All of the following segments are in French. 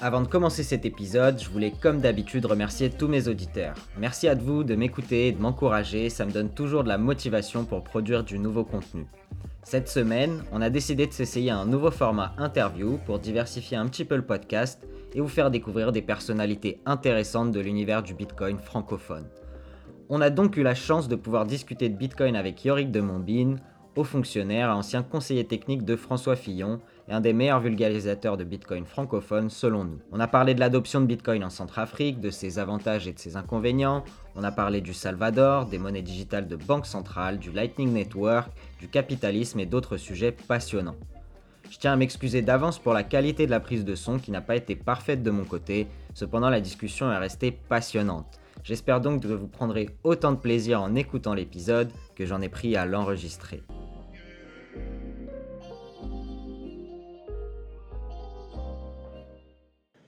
Avant de commencer cet épisode, je voulais comme d'habitude remercier tous mes auditeurs. Merci à vous de m'écouter et de m'encourager, ça me donne toujours de la motivation pour produire du nouveau contenu. Cette semaine, on a décidé de s'essayer un nouveau format interview pour diversifier un petit peu le podcast et vous faire découvrir des personnalités intéressantes de l'univers du Bitcoin francophone. On a donc eu la chance de pouvoir discuter de Bitcoin avec Yorick de Montbine, haut fonctionnaire et ancien conseiller technique de François Fillon et un des meilleurs vulgarisateurs de Bitcoin francophone selon nous. On a parlé de l'adoption de Bitcoin en Centrafrique, de ses avantages et de ses inconvénients, on a parlé du Salvador, des monnaies digitales de banque centrale, du Lightning Network, du capitalisme et d'autres sujets passionnants. Je tiens à m'excuser d'avance pour la qualité de la prise de son qui n'a pas été parfaite de mon côté, cependant la discussion est restée passionnante. J'espère donc que vous prendrez autant de plaisir en écoutant l'épisode que j'en ai pris à l'enregistrer.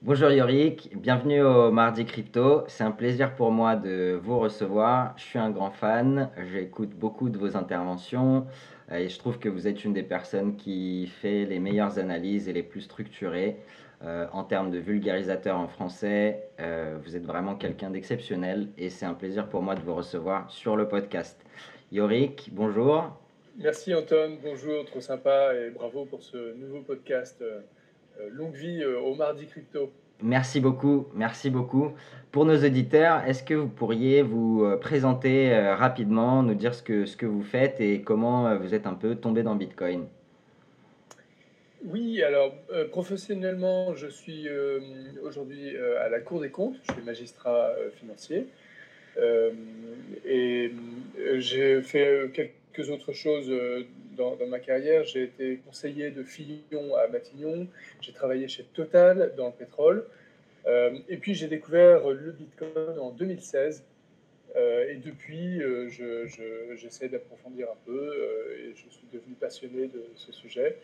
Bonjour Yorick, bienvenue au Mardi Crypto. C'est un plaisir pour moi de vous recevoir. Je suis un grand fan, j'écoute beaucoup de vos interventions et je trouve que vous êtes une des personnes qui fait les meilleures analyses et les plus structurées. Euh, en termes de vulgarisateur en français, euh, vous êtes vraiment quelqu'un d'exceptionnel et c'est un plaisir pour moi de vous recevoir sur le podcast. Yorick, bonjour. Merci Anton, bonjour, trop sympa et bravo pour ce nouveau podcast. Euh, longue vie au Mardi Crypto. Merci beaucoup, merci beaucoup. Pour nos auditeurs, est-ce que vous pourriez vous présenter rapidement, nous dire ce que, ce que vous faites et comment vous êtes un peu tombé dans Bitcoin? Oui, alors euh, professionnellement, je suis euh, aujourd'hui euh, à la Cour des comptes, je suis magistrat financier et j'ai fait quelques autres choses dans, ma carrière. J'ai été conseiller de Fillon à Matignon, j'ai travaillé chez Total dans le pétrole et puis j'ai découvert le Bitcoin en 2016. et depuis, j'essaie d'approfondir un peu et je suis devenu passionné de ce sujet.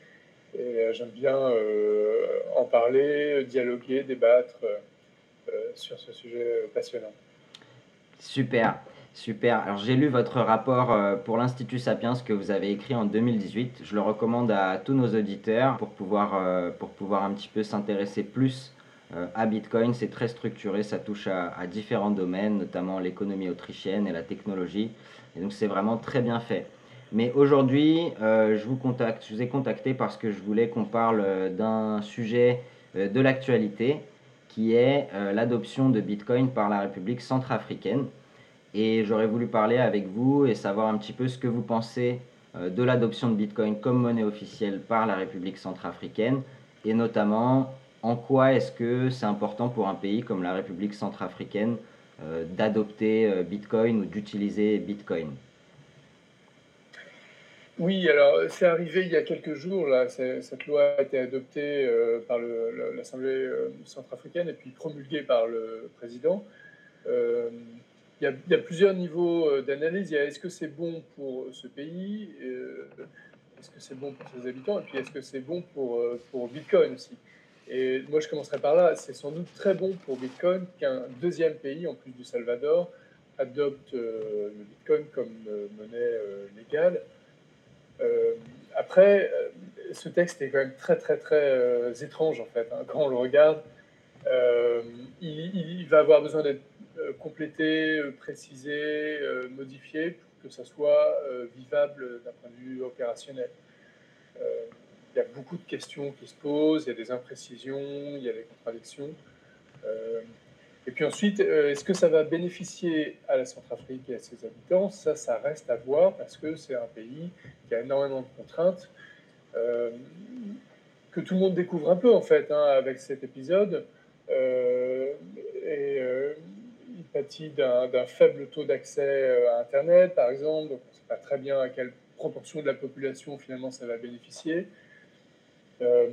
Et euh, j'aime bien euh, en parler, dialoguer, débattre euh, sur ce sujet passionnant. Super. Super. Alors j'ai lu votre rapport pour l'Institut Sapiens que vous avez écrit en 2018. Je le recommande à tous nos auditeurs pour pouvoir, pour pouvoir un petit peu s'intéresser plus à Bitcoin. C'est très structuré, ça touche à, à différents domaines, notamment l'économie autrichienne et la technologie. Et donc c'est vraiment très bien fait. Mais aujourd'hui, euh, je vous contacte, je vous ai contacté parce que je voulais qu'on parle euh, d'un sujet euh, de l'actualité qui est l'adoption de Bitcoin par la République centrafricaine. Et j'aurais voulu parler avec vous et savoir un petit peu ce que vous pensez de l'adoption de Bitcoin comme monnaie officielle par la République centrafricaine et notamment en quoi est-ce que c'est important pour un pays comme la République centrafricaine d'adopter Bitcoin ou d'utiliser Bitcoin? Oui, alors c'est arrivé il y a quelques jours, là, cette loi a été adoptée euh, par l'Assemblée euh, centrafricaine et puis promulguée par le président. Euh, il, y a, plusieurs niveaux d'analyse. est-ce que c'est bon pour ce pays Est-ce que c'est bon pour ses habitants Et puis est-ce que c'est bon pour, Bitcoin aussi Et moi je commencerai par là. C'est sans doute très bon pour Bitcoin qu'un deuxième pays, en plus du Salvador, adopte le Bitcoin comme monnaie légale. Euh, après, euh, ce texte est quand même très très très euh, étrange en fait. Hein. Quand on le regarde, il, va avoir besoin d'être complété, précisé, modifié pour que ça soit vivable d'un point de vue opérationnel. Il y a beaucoup de questions qui se posent, il y a des imprécisions, il y a des contradictions. Et puis ensuite, euh, est-ce que ça va bénéficier à la Centrafrique et à ses habitants? Ça, ça reste à voir parce que c'est un pays qui a énormément de contraintes, euh, que tout le monde découvre un peu en fait hein, avec cet épisode. Euh, et d'un faible taux d'accès à Internet, par exemple, donc on ne sait pas très bien à quelle proportion de la population finalement ça va bénéficier. Euh,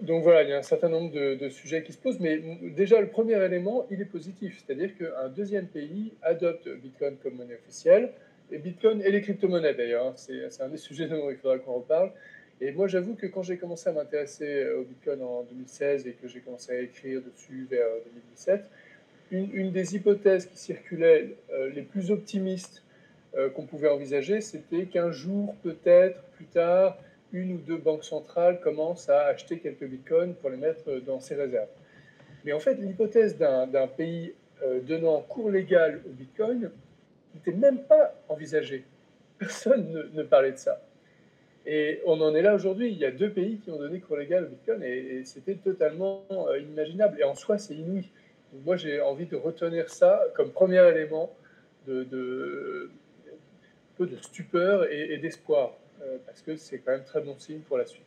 donc voilà, il y a un certain nombre de, sujets qui se posent, mais déjà le premier élément, il est positif, c'est-à-dire qu'un deuxième pays adopte Bitcoin comme monnaie officielle, et Bitcoin et les crypto-monnaies d'ailleurs, hein, c'est un des sujets dont il faudra qu'on reparle. Et moi j'avoue que quand j'ai commencé à m'intéresser au Bitcoin en 2016 et que j'ai commencé à écrire dessus vers 2017, une, des hypothèses qui circulaient euh, les plus optimistes euh, qu'on pouvait envisager, c'était qu'un jour, peut-être plus tard, une ou deux banques centrales commencent à acheter quelques bitcoins pour les mettre dans ses réserves. Mais en fait, l'hypothèse d'un pays euh, donnant cours légal au bitcoin n'était même pas envisagée. Personne ne, parlait de ça. Et on en est là aujourd'hui. Il y a deux pays qui ont donné cours légal au bitcoin et, c'était totalement euh, inimaginable. Et en soi, c'est inouï. Moi, j'ai envie de retenir ça comme premier élément de, peu de stupeur et d'espoir. Euh, parce que c'est quand même très bon signe pour la suite.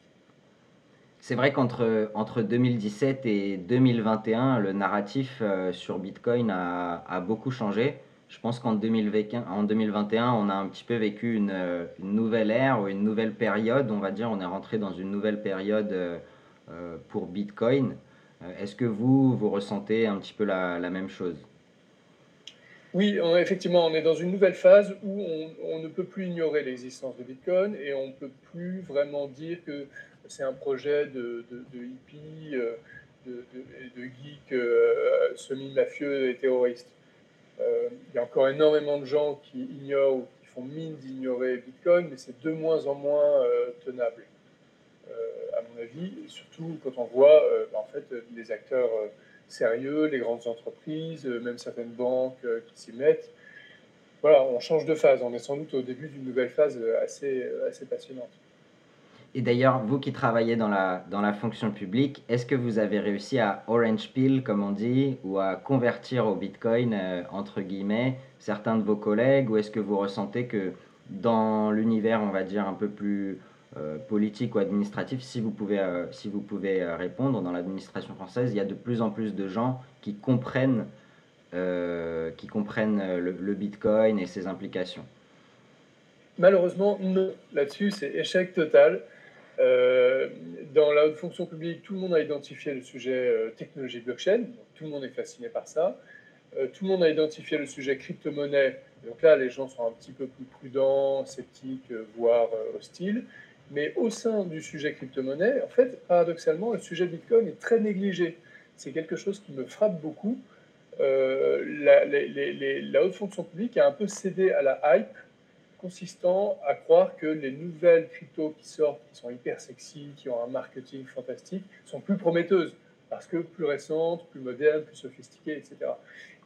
C'est vrai qu'entre entre 2017 et 2021, le narratif euh, sur Bitcoin a, a, beaucoup changé. Je pense qu'en 2021, on a un petit peu vécu une, une, nouvelle ère ou une nouvelle période. On va dire, on est rentré dans une nouvelle période euh, pour Bitcoin. Est-ce que vous, vous ressentez un petit peu la, même chose? Oui, effectivement, on est dans une nouvelle phase où on, ne peut plus ignorer l'existence de Bitcoin et on ne peut plus vraiment dire que c'est un projet de, de, de hippies, euh, de, geeks euh, semi-mafieux et terroristes. Euh, il y a encore énormément de gens qui ignorent ou qui font mine d'ignorer Bitcoin, mais c'est de moins en moins tenable, à mon avis, surtout quand on voit bah, en fait, les acteurs sérieux, les grandes entreprises, euh, même certaines banques euh, qui s'y mettent. Voilà, on change de phase. On est sans doute au début d'une nouvelle phase euh, assez, assez passionnante. Et d'ailleurs, vous qui travaillez dans la, dans la fonction publique, est-ce que vous avez réussi à orange peel, comme on dit, ou à convertir au Bitcoin, entre guillemets, certains de vos collègues, ou est-ce que vous ressentez que dans l'univers, on va dire, un peu plus euh, politique ou administratif, si vous pouvez, euh, si vous pouvez euh, répondre, dans l'administration française, il y a de plus en plus de gens qui comprennent, qui comprennent le, Bitcoin et ses implications. Malheureusement, non. Là-dessus, c'est échec total. dans la haute fonction publique, tout le monde a identifié le sujet technologie blockchain, tout le monde est fasciné par ça. tout le monde a identifié le sujet crypto-monnaie, donc là, les gens sont un petit peu plus prudents, sceptiques, voire hostiles. Mais au sein du sujet crypto-monnaie, en fait, paradoxalement, le sujet Bitcoin est très négligé. C'est quelque chose qui me frappe beaucoup. Euh, la, haute fonction publique a un peu cédé à la hype consistant à croire que les nouvelles cryptos qui sortent, qui sont hyper sexy, qui ont un marketing fantastique, sont plus prometteuses parce que plus récentes, plus modernes, plus sophistiquées, etc.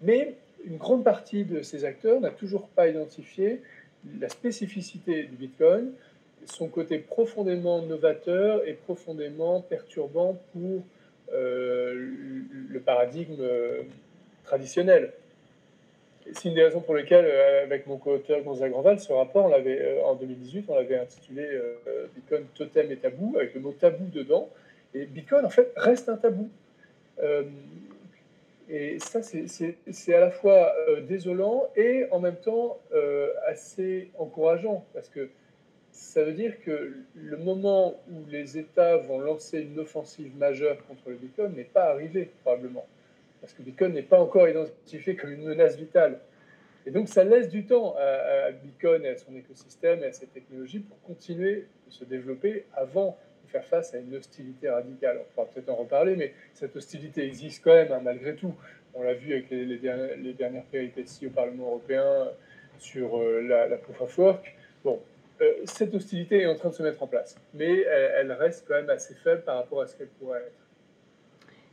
Mais une grande partie de ces acteurs n'a toujours pas identifié la spécificité du Bitcoin, son côté profondément novateur et profondément perturbant pour euh, le paradigme euh, traditionnel. C'est une des raisons pour lesquelles, euh, avec mon co-auteur Gonzague Grandval, ce rapport, on l'avait, en 2018, on l'avait intitulé Bitcoin totem et tabou, avec le mot tabou dedans. Et Bitcoin, en fait, reste un tabou. et ça, c'est à la fois désolant et en même temps assez encourageant, parce que ça veut dire que le moment où les États vont lancer une offensive majeure contre le Bitcoin n'est pas arrivé, probablement. Parce que Bitcoin n'est pas encore identifié comme une menace vitale. Et donc, ça laisse du temps à, Bitcoin et à son écosystème et à ses technologies pour continuer de se développer avant de faire face à une hostilité radicale. On pourra peut-être en reparler, mais cette hostilité existe quand même, hein, malgré tout. On l'a vu avec les, dernières, péripéties au Parlement européen sur euh, la, la proof of work. Bon, euh, cette hostilité est en train de se mettre en place, mais elle, reste quand même assez faible par rapport à ce qu'elle pourrait être.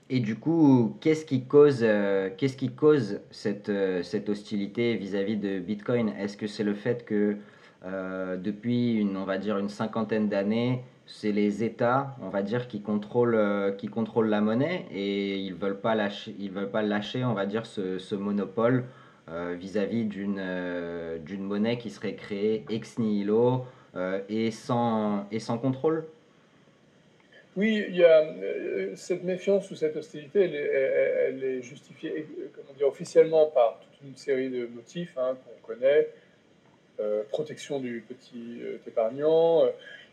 Et du coup, qu'est-ce qui cause, euh, qu'est-ce qui cause cette, euh, cette hostilité vis-à-vis de Bitcoin? Est-ce que c'est le fait que depuis une, on va dire une cinquantaine d'années, c'est les États, on va dire, qui contrôlent, qui contrôlent la monnaie et ils veulent pas lâcher, veulent pas lâcher, on va dire, ce, ce monopole vis-à-vis d'une euh, d'une monnaie qui serait créée ex nihilo euh, et, sans, et sans contrôle Oui, il y a cette méfiance ou cette hostilité, elle est, justifiée comment dire, officiellement par toute une série de motifs hein, qu'on connaît. protection du petit épargnant,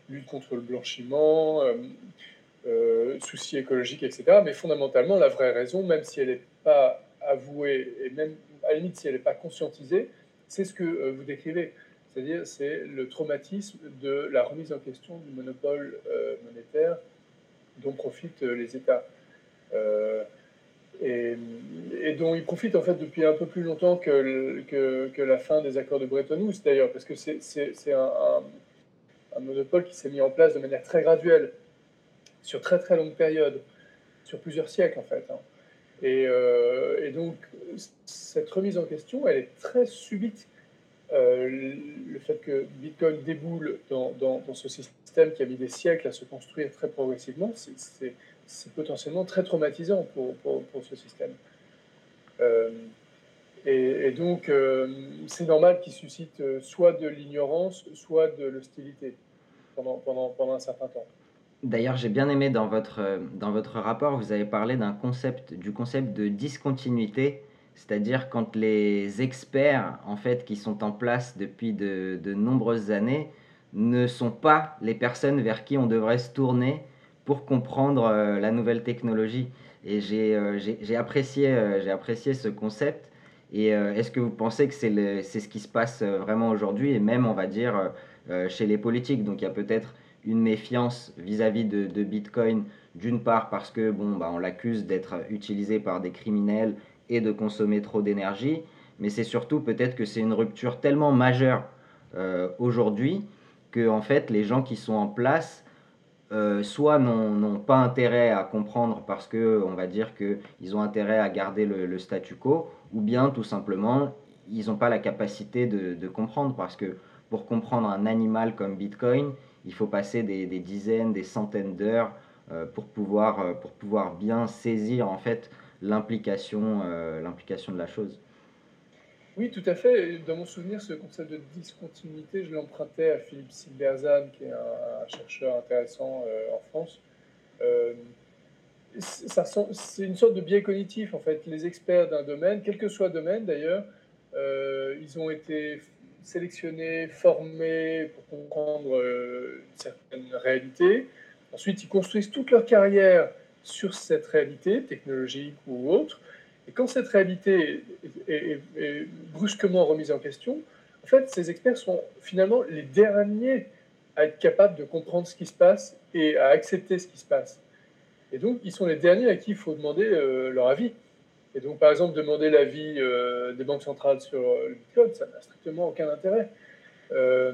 lutte contre le blanchiment, soucis écologiques, etc. Mais fondamentalement, la vraie raison, même si elle n'est pas avouée, et même à la limite si elle n'est pas conscientisée, c'est ce que vous décrivez. C'est-à-dire, c'est le traumatisme de la remise en question du monopole monétaire dont profitent les États. Et, dont ils profitent en fait depuis un peu plus longtemps que, la fin des accords de Bretton Woods d'ailleurs, parce que c'est un, un, monopole qui s'est mis en place de manière très graduelle, sur très très longue période, sur plusieurs siècles en fait. Hein. Et, euh, et, donc cette remise en question, elle est très subite. Euh, le fait que Bitcoin déboule dans, ce système qui a mis des siècles à se construire très progressivement, c'est potentiellement très traumatisant pour, ce système. Euh, et, donc, c'est normal qu'il suscite soit de l'ignorance, soit de l'hostilité pendant un certain temps. D'ailleurs, j'ai bien aimé dans votre, dans votre rapport, vous avez parlé d'un concept, du concept de discontinuité, c'est-à-dire quand les experts en fait qui sont en place depuis de, de nombreuses années ne sont pas les personnes vers qui on devrait se tourner pour comprendre euh, la nouvelle technologie. Et j'ai euh, apprécié, euh, j'ai apprécié ce concept. Et est-ce que vous pensez que c'est ce qui se passe vraiment aujourd'hui et même, on va dire, chez les politiques? Donc il y a peut-être une méfiance vis-à-vis de, de, Bitcoin, d'une part parce que bon, bah, on l'accuse d'être utilisé par des criminels et de consommer trop d'énergie, mais c'est surtout peut-être que c'est une rupture tellement majeure aujourd'hui que en fait les gens qui sont en place euh, soit n'ont pas intérêt à comprendre parce que on va dire qu'ils ont intérêt à garder le, statu quo, ou bien tout simplement ils n'ont pas la capacité de, comprendre parce que pour comprendre un animal comme Bitcoin, il faut passer des, dizaines, des centaines d'heures euh, pour, pouvoir, euh, pour pouvoir bien saisir en fait l'implication l'implication de la chose. Oui, tout à fait. Dans mon souvenir, ce concept de discontinuité, je l'empruntais à Philippe Silberzan, qui est un, chercheur intéressant euh, en France. Euh, c'est une sorte de biais cognitif, en fait. Les experts d'un domaine, quel que soit le domaine d'ailleurs, euh, ils ont été sélectionnés, formés pour comprendre une certaine réalité. Ensuite, ils construisent toute leur carrière sur cette réalité, technologique ou autre. Et quand cette réalité est, brusquement remise en question, en fait, ces experts sont finalement les derniers à être capables de comprendre ce qui se passe et à accepter ce qui se passe. Et donc, ils sont les derniers à qui il faut demander euh, leur avis. Et donc, par exemple, demander l'avis euh, des banques centrales sur le Bitcoin, ça n'a strictement aucun intérêt. Euh,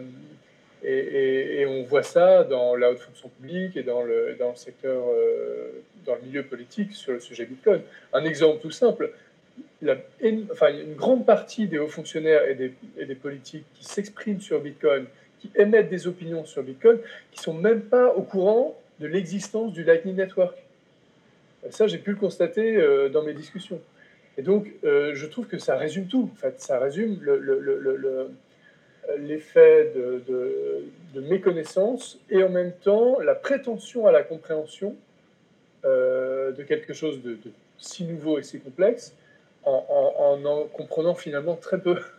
et, on voit ça dans la haute fonction publique et dans le, dans le secteur, euh, dans le milieu politique sur le sujet Bitcoin. Un exemple tout simple, enfin, une grande partie des hauts fonctionnaires et des, politiques qui s'expriment sur Bitcoin, qui émettent des opinions sur Bitcoin, qui sont même pas au courant de l'existence du Lightning Network. Ça, j'ai pu le constater euh, dans mes discussions. Et donc, euh, je trouve que ça résume tout. En fait, ça résume le, le, le l'effet de, méconnaissance et en même temps la prétention à la compréhension euh, de quelque chose de, si nouveau et si complexe en en, comprenant finalement très peu.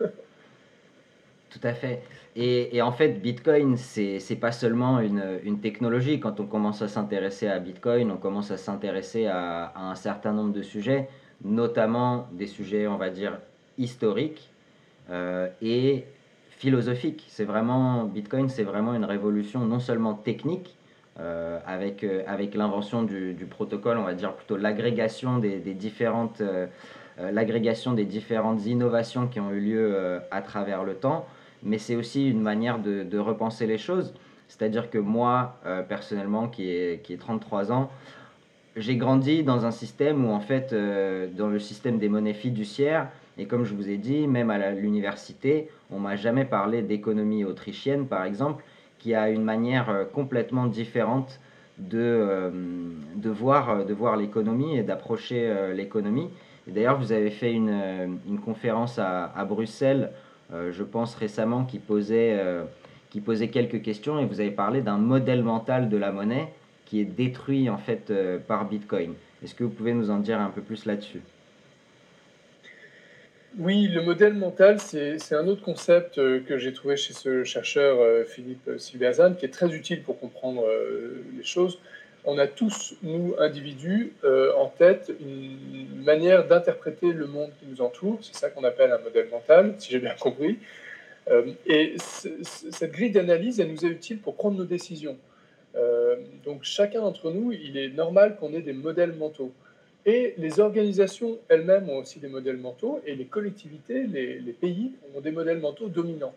Tout à fait. Et, en fait, Bitcoin, c'est pas seulement une, technologie. Quand on commence à s'intéresser à Bitcoin, on commence à s'intéresser à, un certain nombre de sujets, notamment des sujets, on va dire, historiques. Euh, et philosophique. C'est vraiment, Bitcoin, c'est vraiment une révolution non seulement technique, euh, avec, euh, avec l'invention du, protocole, on va dire plutôt l'agrégation des, différentes, l'agrégation des différentes innovations qui ont eu lieu à travers le temps, mais c'est aussi une manière de, repenser les choses. C'est-à-dire que moi, personnellement, qui ai, qui 33 ans, j'ai grandi dans un système où, en fait, dans le système des monnaies fiduciaires, et comme je vous ai dit, même à l'université, on m'a jamais parlé d'économie autrichienne, par exemple, qui a une manière euh, complètement différente de, euh, de voir, euh, de voir l'économie et d'approcher l'économie. D'ailleurs, vous avez fait une, une conférence à, à Bruxelles, je pense récemment, qui posait, qui posait quelques questions et vous avez parlé d'un modèle mental de la monnaie qui est détruit en fait par Bitcoin. Est-ce que vous pouvez nous en dire un peu plus là-dessus? Oui, le modèle mental, c'est un autre concept euh, que j'ai trouvé chez ce chercheur euh, Philippe Silberzan, qui est très utile pour comprendre euh, les choses. on a tous, nous, individus, euh, en tête une manière d'interpréter le monde qui nous entoure. C'est ça qu'on appelle un modèle mental, si j'ai bien compris. Euh, et cette grille d'analyse, elle nous est utile pour prendre nos décisions. Euh, donc chacun d'entre nous, il est normal qu'on ait des modèles mentaux. Et les organisations elles-mêmes ont aussi des modèles mentaux, et les collectivités, les, pays ont des modèles mentaux dominants.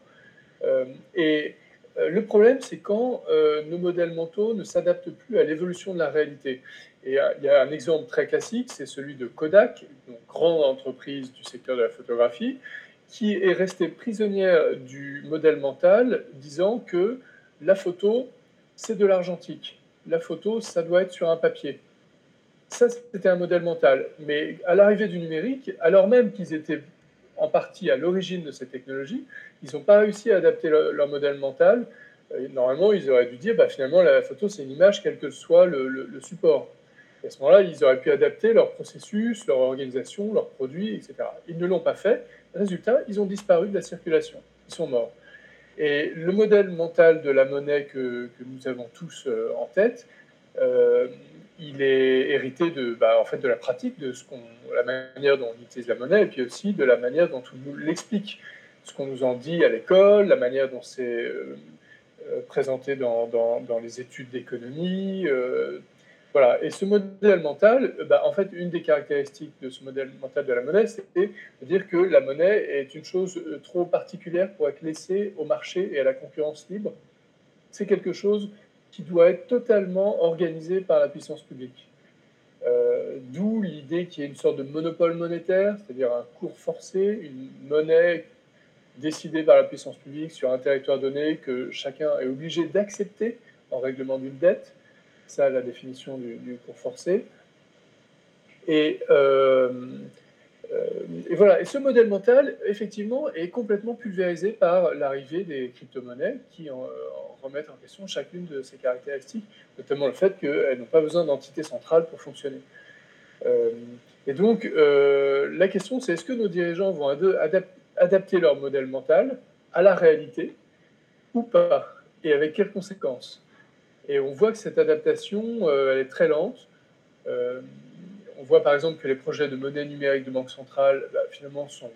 et euh, le problème, c'est quand euh, nos modèles mentaux ne s'adaptent plus à l'évolution de la réalité. Et euh, il y a un exemple très classique, c'est celui de Kodak, une grande entreprise du secteur de la photographie, qui est restée prisonnière du modèle mental, disant que la photo, c'est de l'argentique. La photo, ça doit être sur un papier. Ça, c'était un modèle mental. Mais à l'arrivée du numérique, alors même qu'ils étaient en partie à l'origine de cette technologie, ils n'ont pas réussi à adapter leur, modèle mental. normalement, ils auraient dû dire, bah, finalement, la photo, c'est une image, quel que soit le, support. Et à ce moment-là, ils auraient pu adapter leur processus, leur organisation, leurs produits, etc. Ils ne l'ont pas fait. Résultat, ils ont disparu de la circulation. Ils sont morts. Et le modèle mental de la monnaie que, nous avons tous euh, en tête, euh, il est hérité de, bah, en fait, de la pratique, de ce la manière dont on utilise la monnaie, et puis aussi de la manière dont on nous l'explique. Ce qu'on nous en dit à l'école, la manière dont c'est euh, présenté dans, dans, les études d'économie. Euh, voilà. Et ce modèle mental, bah, en fait, une des caractéristiques de ce modèle mental de la monnaie, c'est de dire que la monnaie est une chose trop particulière pour être laissée au marché et à la concurrence libre. C'est quelque chose qui doit être totalement organisé par la puissance publique. Euh, d'où l'idée qu'il y ait une sorte de monopole monétaire, c'est-à-dire un cours forcé, une monnaie décidée par la puissance publique sur un territoire donné que chacun est obligé d'accepter en règlement d'une dette. Ça, la définition du, cours forcé. Et, euh, euh, et voilà. Et ce modèle mental, effectivement, est complètement pulvérisé par l'arrivée des crypto-monnaies qui en, remettre en question chacune de ces caractéristiques, notamment le fait qu'elles n'ont pas besoin d'entité centrale pour fonctionner. Euh, et donc, la question, c'est est-ce que nos dirigeants vont adapter leur modèle mental à la réalité ou pas? Et avec quelles conséquences? Et on voit que cette adaptation, euh, elle est très lente. on voit par exemple que les projets de monnaie numérique de banque centrale, bah, finalement, sont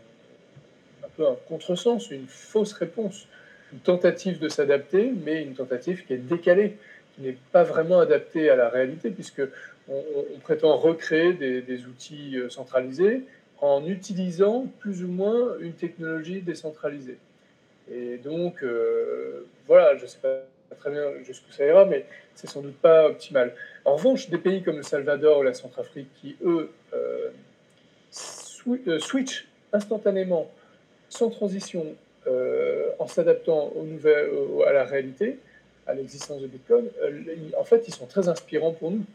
un peu un contresens, une fausse réponse une tentative de s'adapter, mais une tentative qui est décalée, qui n'est pas vraiment adaptée à la réalité, puisque on, prétend recréer des, outils euh, centralisés en utilisant plus ou moins une technologie décentralisée. Et donc, euh, voilà, je ne sais pas très bien jusqu'où ça ira, mais c'est sans doute pas optimal. En revanche, des pays comme le Salvador ou la Centrafrique qui, eux, euh, switchent instantanément, sans transition, euh, en s'adaptant à la réalité, à l'existence de Bitcoin, euh, en fait, ils sont très inspirants pour nous.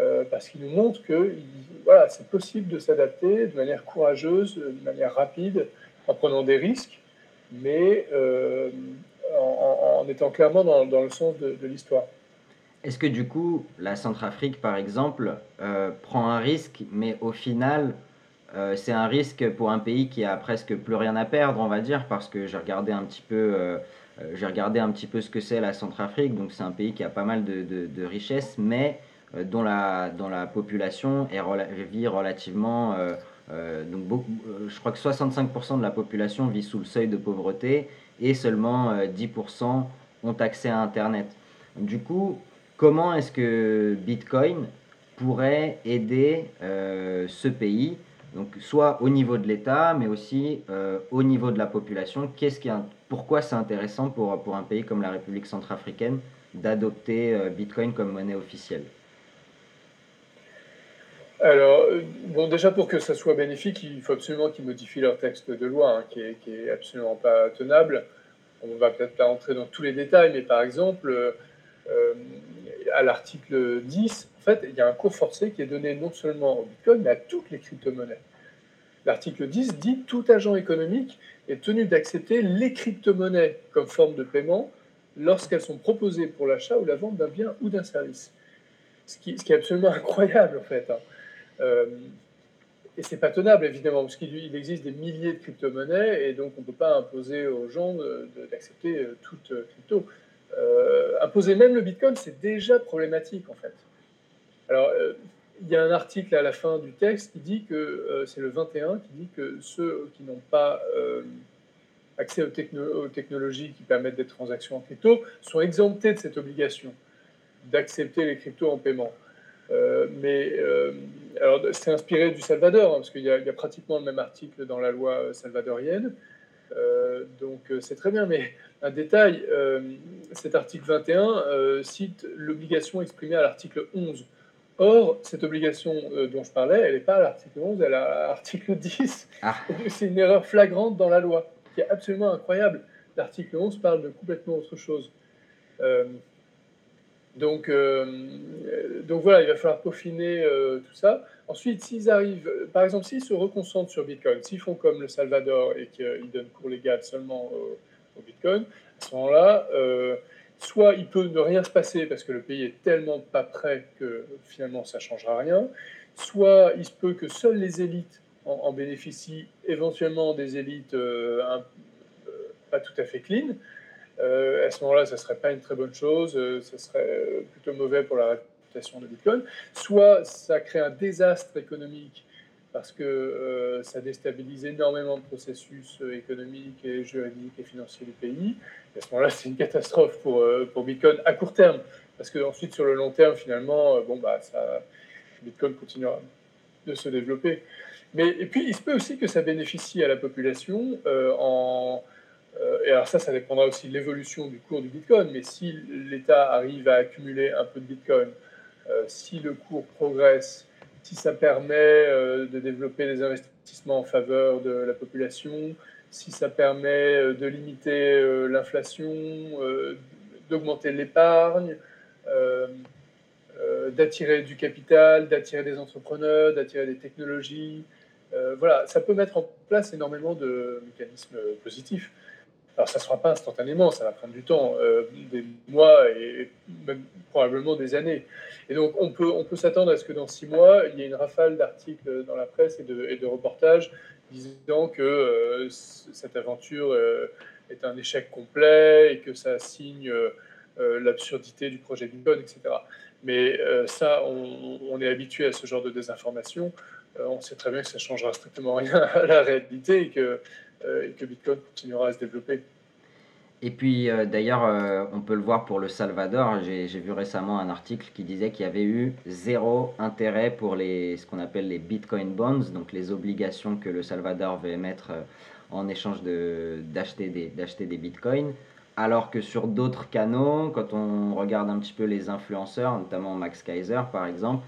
Euh, parce qu'ils nous montrent que voilà, c'est possible de s'adapter de manière courageuse, de manière rapide, en prenant des risques, mais en, étant clairement dans, le sens de, l'histoire. Est-ce que du coup, la Centrafrique, par exemple, prend un risque, mais au final, euh, c'est un risque pour un pays qui a presque plus rien à perdre, on va dire, parce que j'ai regardé un petit peu, euh, euh, j'ai regardé un petit peu ce que c'est la Centrafrique. Donc c'est un pays qui a pas mal de, richesses, mais dont la, population vit relativement. donc je crois que 65% de la population vit sous le seuil de pauvreté et seulement 10% ont accès à Internet. Du coup, comment est-ce que Bitcoin pourrait aider ce pays? Soit au niveau de l'État, mais aussi euh, au niveau de la population. Pourquoi c'est intéressant pour, un pays comme la République centrafricaine d'adopter euh, Bitcoin comme monnaie officielle? Alors, euh, bon, déjà pour que ça soit bénéfique, il faut absolument qu'ils modifient leur texte de loi, hein, qui, est, absolument pas tenable. On va peut-être pas entrer dans tous les détails, mais par exemple, à l'article 10, en fait, il y a un cours forcé qui est donné non seulement au Bitcoin, mais à toutes les crypto-monnaies. L'article 10 dit tout agent économique est tenu d'accepter les crypto-monnaies comme forme de paiement lorsqu'elles sont proposées pour l'achat ou la vente d'un bien ou d'un service. Ce qui, ce qui, est absolument incroyable, en fait. Hein. Euh, et c'est pas tenable, évidemment, parce qu'il existe des milliers de crypto-monnaies, et donc on ne peut pas imposer aux gens d'accepter euh, toute crypto. Euh, imposer même le Bitcoin, c'est déjà problématique, en fait. Alors, il y a un article à la fin du texte qui dit que, c'est le 21, qui dit que ceux qui n'ont pas accès aux, aux, technologies qui permettent des transactions en crypto sont exemptés de cette obligation d'accepter les cryptos en paiement. Euh, mais euh, alors c'est inspiré du Salvador, hein, parce qu'il y, a pratiquement le même article dans la loi salvadorienne. Euh, donc c'est très bien, mais un détail, cet article 21 cite l'obligation exprimée à l'article 11. Or, cette obligation dont je parlais, elle n'est pas à l'article 11, elle est à l'article 10. Ah. C'est une erreur flagrante dans la loi, qui est absolument incroyable. L'article 11 parle de complètement autre chose. Donc, euh, donc voilà, il va falloir peaufiner euh, tout ça. Ensuite, s'ils arrivent, par exemple, s'ils se reconcentrent sur Bitcoin, s'ils font comme le Salvador et qu'ils donnent cours légal seulement au, Bitcoin, à ce moment-là, euh, soit il peut ne rien se passer parce que le pays est tellement pas prêt que finalement ça ne changera rien, soit il se peut que seules les élites en, bénéficient, éventuellement des élites pas tout à fait clean. Euh, à ce moment-là, ça ne serait pas une très bonne chose, euh, ça serait euh, plutôt mauvais pour la réputation de Bitcoin. Soit ça crée un désastre économique parce que ça déstabilise énormément de processus économiques et juridiques et financiers du pays. à ce moment-là, c'est une catastrophe pour, pour Bitcoin à court terme. Parce qu'ensuite, sur le long terme, finalement, bon, bah, Bitcoin continuera de se développer. Mais, et puis, il se peut aussi que ça bénéficie à la population en et alors ça, ça dépendra aussi de l'évolution du cours du Bitcoin, mais si l'État arrive à accumuler un peu de Bitcoin, euh, si le cours progresse, si ça permet euh, de développer des investissements en faveur de la population, si ça permet de limiter l'inflation, d'augmenter l'épargne, d'attirer du capital, d'attirer des entrepreneurs, d'attirer des technologies, voilà, ça peut mettre en place énormément de mécanismes positifs. Alors ça ne sera pas instantanément, ça va prendre du temps, euh, des mois et même probablement des années. Et donc on peut, on peut s'attendre à ce que dans six mois, il y ait une rafale d'articles dans la presse et de, reportages disant que euh, cette aventure euh, est un échec complet et que ça signe l'absurdité du projet Bitcoin, etc. Mais ça, on, on, est habitué à ce genre de désinformation. on sait très bien que ça ne changera strictement rien à la réalité et que et que Bitcoin continuera à se développer. Et puis euh, d'ailleurs, euh, on peut le voir pour le Salvador. J'ai vu récemment un article qui disait qu'il y avait eu zéro intérêt pour les, ce qu'on appelle les Bitcoin bonds, donc les obligations que le Salvador veut émettre en échange d'acheter des, des Bitcoins. Alors que sur d'autres canaux, quand on regarde un petit peu les influenceurs, notamment Max Kaiser par exemple,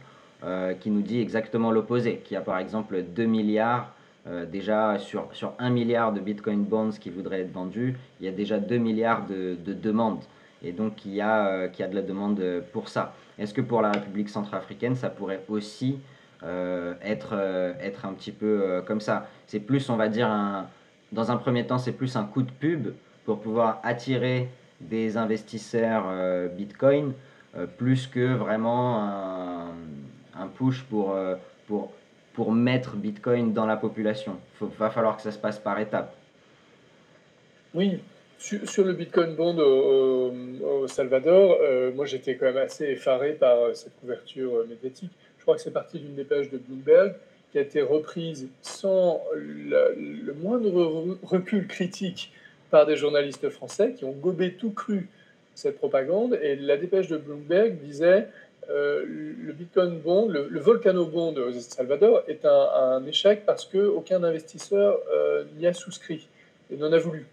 qui nous dit exactement l'opposé, qui a par exemple 2 milliards euh, déjà, sur, sur 1 milliard de Bitcoin bonds qui voudraient être vendus, il y a déjà 2 milliards de, de demandes. Et donc, il y, a, euh, il y a de la demande pour ça. Est-ce que pour la République centrafricaine, ça pourrait aussi euh, être, être un petit peu comme ça? C'est plus, on va dire, un, dans un premier temps, c'est plus un coup de pub pour pouvoir attirer des investisseurs Bitcoin, plus que vraiment un, un push pour, pour pour mettre Bitcoin dans la population. Il va falloir que ça se passe par étapes. Oui, sur, le Bitcoin Bond au, Salvador, euh, moi j'étais quand même assez effaré par euh, cette couverture euh, médiatique. Je crois que c'est parti d'une dépêche de Bloomberg qui a été reprise sans le moindre recul critique par des journalistes français qui ont gobé tout cru cette propagande. Et la dépêche de Bloomberg disait euh, le Bitcoin Bond, le, Volcano Bond au Salvador est un, échec parce qu'aucun investisseur euh, n'y a souscrit et n'en a voulu.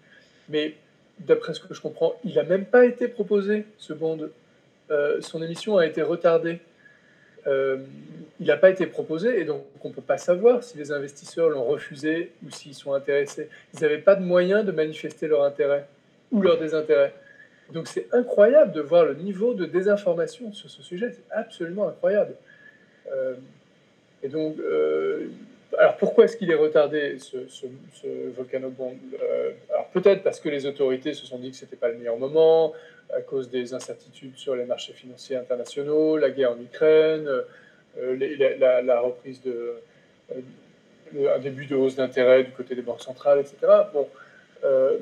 Mais d'après ce que je comprends, il n'a même pas été proposé, ce bond. Euh, son émission a été retardée. il n'a pas été proposé et donc on ne peut pas savoir si les investisseurs l'ont refusé ou s'ils sont intéressés. Ils n'avaient pas de moyen de manifester leur intérêt ou leur désintérêt. Donc c'est incroyable de voir le niveau de désinformation sur ce sujet, c'est absolument incroyable. Euh, et donc, euh, alors pourquoi est-ce qu'il est retardé ce, ce, ce Volcano Bond euh, Alors peut-être parce que les autorités se sont dit que ce n'était pas le meilleur moment, à cause des incertitudes sur les marchés financiers internationaux, la guerre en Ukraine, la, reprise de, un début de hausse d'intérêt du côté des banques centrales, etc. Bon,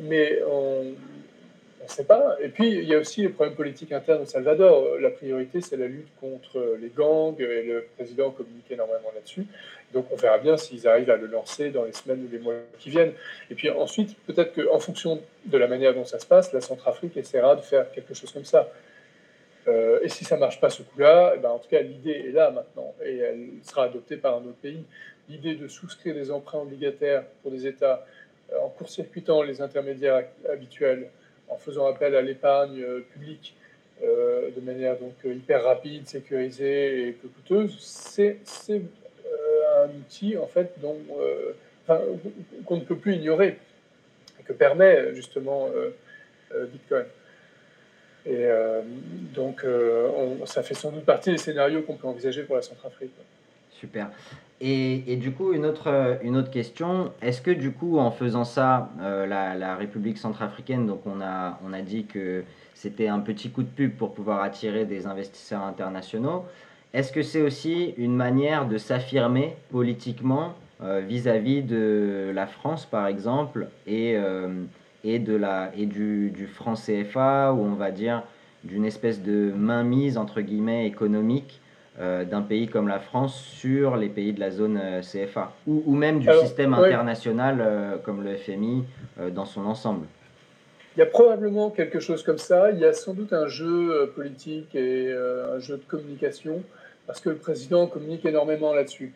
mais on, on ne sait pas. Et puis, il y a aussi les problèmes politiques internes au Salvador. La priorité, c'est la lutte contre les gangs, et le président communique énormément là-dessus. Donc, on verra bien s'ils arrivent à le lancer dans les semaines ou les mois qui viennent. Et puis ensuite, peut-être qu'en fonction de la manière dont ça se passe, la Centrafrique essaiera de faire quelque chose comme ça. Euh, et si ça ne marche pas ce coup-là, eh ben, en tout cas, l'idée est là maintenant et elle sera adoptée par un autre pays. L'idée de souscrire des emprunts obligataires pour des États euh, en court-circuitant les intermédiaires habituels, en faisant appel à l'épargne euh, publique de manière donc hyper rapide, sécurisée et peu coûteuse, c'est un outil en fait dont qu'on ne peut plus ignorer que permet justement Bitcoin. Et euh, donc, euh, ça fait sans doute partie des scénarios qu'on peut envisager pour la Centrafrique. Super. Et, du coup, une autre, une autre question, est-ce que du coup, en faisant ça, euh, la, République centrafricaine, donc on a, on a dit que c'était un petit coup de pub pour pouvoir attirer des investisseurs internationaux, est-ce que c'est aussi une manière de s'affirmer politiquement vis-à-vis de la France, par exemple, et et, de la, et du, du franc CFA, ou on va dire d'une espèce de mainmise entre guillemets économique euh, d'un pays comme la France sur les pays de la zone euh, CFA, ou, ou, même du système international euh, comme le FMI dans son ensemble. Il y a probablement quelque chose comme ça. Il y a sans doute un jeu politique et un jeu de communication, parce que le président communique énormément là-dessus.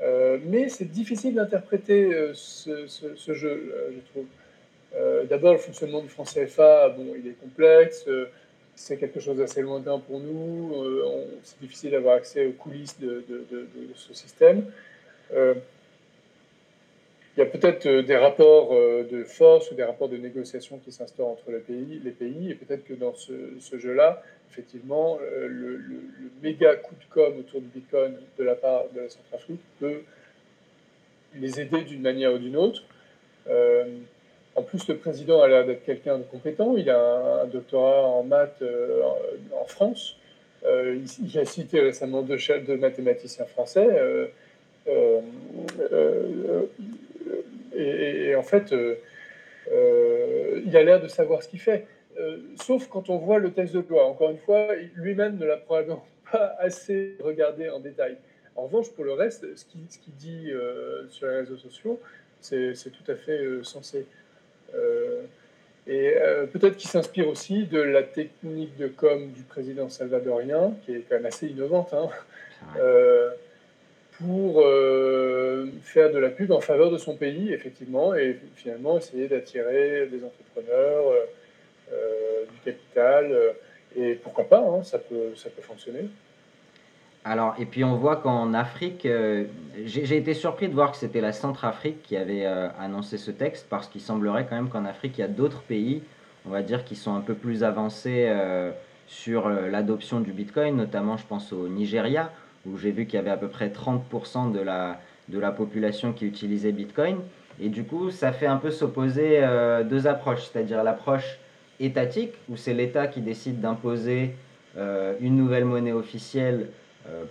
mais c'est difficile d'interpréter ce, ce, ce, jeu, je trouve. Euh, d'abord, le fonctionnement du franc CFA, bon, il est complexe, euh, c'est quelque chose d'assez lointain pour nous, euh, c'est difficile d'avoir accès aux coulisses de, ce système. il y a peut-être des rapports de force ou des rapports de négociation qui s'instaurent entre les pays, les pays et peut-être que dans ce, jeu-là, effectivement, le, méga coup de com autour du Bitcoin de la part de la Centrafrique peut les aider d'une manière ou d'une autre. En plus, le président a l'air d'être quelqu'un de compétent. Il a un, doctorat en maths euh, en, France. Euh, il, a cité récemment deux, de mathématiciens français. Euh, et, en fait, il a l'air de savoir ce qu'il fait. sauf quand on voit le texte de loi. Encore une fois, lui-même ne l'a probablement pas assez regardé en détail. En revanche, pour le reste, ce qu'il dit sur les réseaux sociaux, c'est tout à fait sensé. Euh, et euh, peut-être qu'il s'inspire aussi de la technique de com du président salvadorien, qui est quand même assez innovante, hein, euh, pour faire de la pub en faveur de son pays, effectivement, et finalement essayer d'attirer des entrepreneurs, du capital, et pourquoi pas, hein, ça, peut, ça peut fonctionner. Alors, et puis on voit qu'en Afrique, euh, j'ai été surpris de voir que c'était la Centrafrique qui avait euh, annoncé ce texte, parce qu'il semblerait quand même qu'en Afrique, il y a d'autres pays, on va dire, qui sont un peu plus avancés euh, sur l'adoption du Bitcoin, notamment je pense au Nigeria, où j'ai vu qu'il y avait à peu près 30% de la, de la population qui utilisait Bitcoin. Et du coup, ça fait un peu s'opposer deux approches, c'est-à-dire l'approche étatique, où c'est l'État qui décide d'imposer une nouvelle monnaie officielle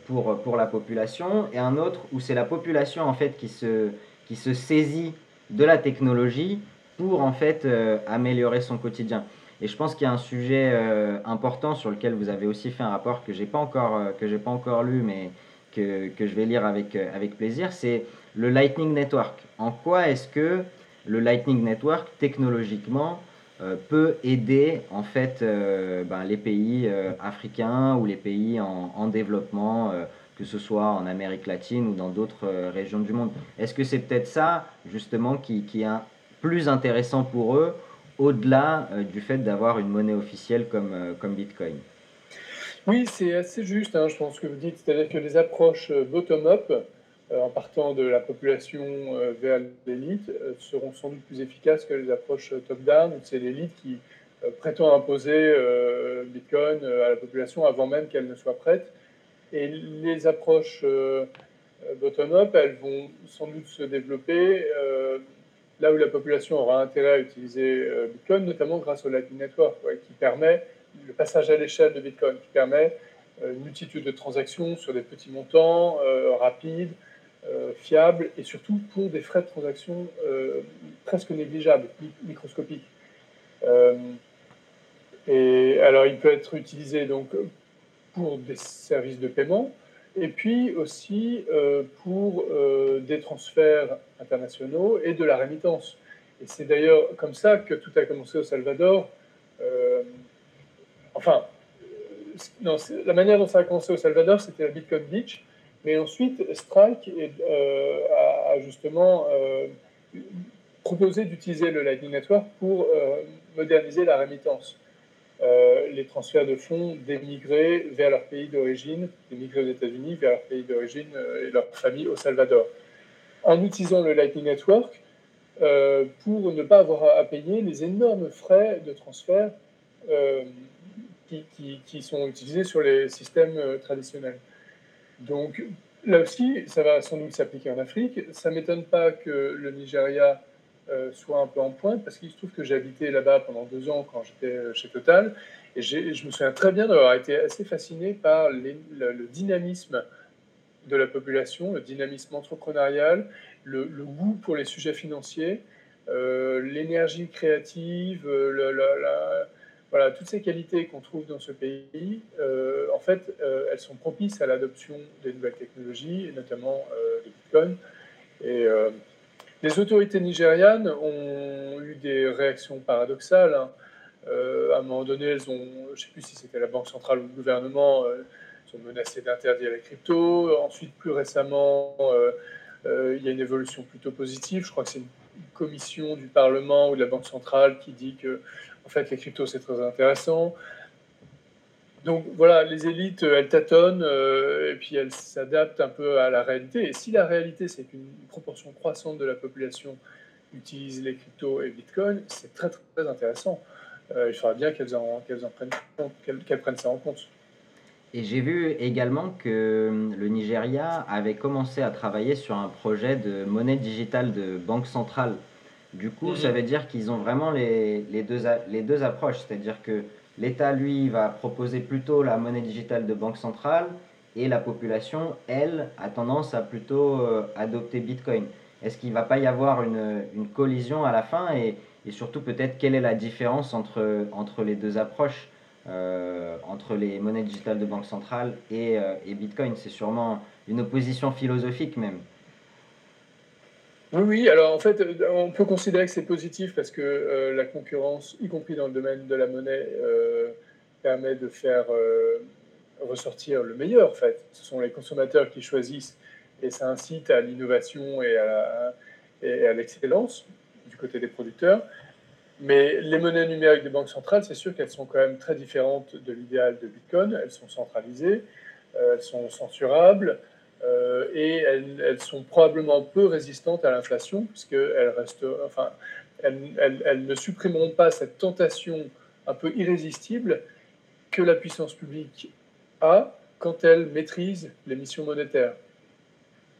pour, pour la population, et un autre où c'est la population en fait qui se, qui se saisit de la technologie pour en fait euh, améliorer son quotidien. Et je pense qu'il y a un sujet euh, important sur lequel vous avez aussi fait un rapport que j'ai pas pas encore lu, mais que, que, je vais lire avec avec plaisir. C'est le Lightning Network. En quoi est-ce que le Lightning Network technologiquement euh, peut aider en fait euh, ben, les pays euh, africains ou les pays en, développement, que ce soit en Amérique latine ou dans d'autres régions du monde. Est-ce que c'est peut-être ça justement qui, est plus intéressant pour eux au-delà du fait d'avoir une monnaie officielle comme, Bitcoin? Oui, c'est assez juste, hein, je pense que vous dites, c'est-à-dire que les approches bottom-up, euh, en partant de la population euh, vers l'élite euh, seront sans doute plus efficaces que les approches top-down, où c'est l'élite qui prétend imposer Bitcoin à la population avant même qu'elle ne soit prête. Et les approches bottom-up, elles vont sans doute se développer là où la population aura intérêt à utiliser Bitcoin, notamment grâce au Lightning Network, qui permet le passage à l'échelle de Bitcoin, qui permet une multitude de transactions sur des petits montants rapides, euh, fiable et surtout pour des frais de transaction euh, presque négligeables, microscopiques. Euh, Et alors, il peut être utilisé donc pour des services de paiement et puis aussi pour des transferts internationaux et de la rémittance. Et c'est d'ailleurs comme ça que tout a commencé au Salvador. Enfin, la manière dont ça a commencé au Salvador, c'était la Bitcoin Beach. Mais ensuite, Strike a, justement proposé d'utiliser le Lightning Network pour moderniser la rémittance. Euh, les transferts de fonds des migrés vers leur pays d'origine, des migrés aux États-Unis vers leur pays d'origine euh, et leur famille au Salvador. En utilisant le Lightning Network euh, pour ne pas avoir à payer les énormes frais de transfert qui, sont utilisés sur les systèmes traditionnels. Donc là aussi, ça va sans doute s'appliquer en Afrique. Ça ne m'étonne pas que le Nigeria euh, soit un peu en pointe, parce qu'il se trouve que j'ai habité là-bas pendant deux ans quand j'étais euh, chez Total, et je me souviens très bien d'avoir été assez fasciné par le, dynamisme de la population, le dynamisme entrepreneurial, le, goût pour les sujets financiers, euh, l'énergie créative, voilà, toutes ces qualités qu'on trouve dans ce pays, en fait, elles sont propices à l'adoption des nouvelles technologies, et notamment de Bitcoin. Et les autorités nigérianes ont eu des réactions paradoxales. Hein. Euh, à un moment donné, elles ont, je ne sais plus si c'était la Banque centrale ou le gouvernement, euh, ont menacé d'interdire les cryptos. Ensuite, plus récemment, euh, il y a une évolution plutôt positive. Je crois que c'est une commission du Parlement ou de la Banque centrale qui dit que en fait, les cryptos, c'est très intéressant. Donc voilà, les élites, elles tâtonnent euh, et puis elles s'adaptent un peu à la réalité. Et si la réalité, c'est qu'une proportion croissante de la population utilise les cryptos et Bitcoin, c'est très très intéressant. Euh, il faudra bien qu'elles en, qu'elles en prennent, qu'elles, prennent ça en compte. Et j'ai vu également que le Nigeria avait commencé à travailler sur un projet de monnaie digitale de banque centrale. Du coup, ça mhm. veut dire qu'ils ont vraiment les, les, deux, les deux approches. C'est-à-dire que L'État, lui, va proposer plutôt la monnaie digitale de banque centrale et la population, elle, a tendance à plutôt euh, adopter Bitcoin. Est-ce qu'il ne va pas y avoir une, collision à la fin et, surtout peut-être quelle est la différence entre, entre les deux approches, euh, entre les monnaies digitales de banque centrale et, euh, et Bitcoin? C'est sûrement une opposition philosophique même. Oui, oui, alors en fait, euh, on peut considérer que c'est positif parce que euh, la concurrence, y compris dans le domaine de la monnaie, euh, permet de faire ressortir le meilleur. En fait, ce sont les consommateurs qui choisissent et ça incite à l'innovation et à, l'excellence du côté des producteurs. Mais les monnaies numériques des banques centrales, c'est sûr qu'elles sont quand même très différentes de l'idéal de Bitcoin. Elles sont centralisées, elles sont censurables. Euh, et elles, sont probablement peu résistantes à l'inflation, puisqu'elles restent, enfin, elles, ne supprimeront pas cette tentation un peu irrésistible que la puissance publique a quand elle maîtrise l'émission monétaire.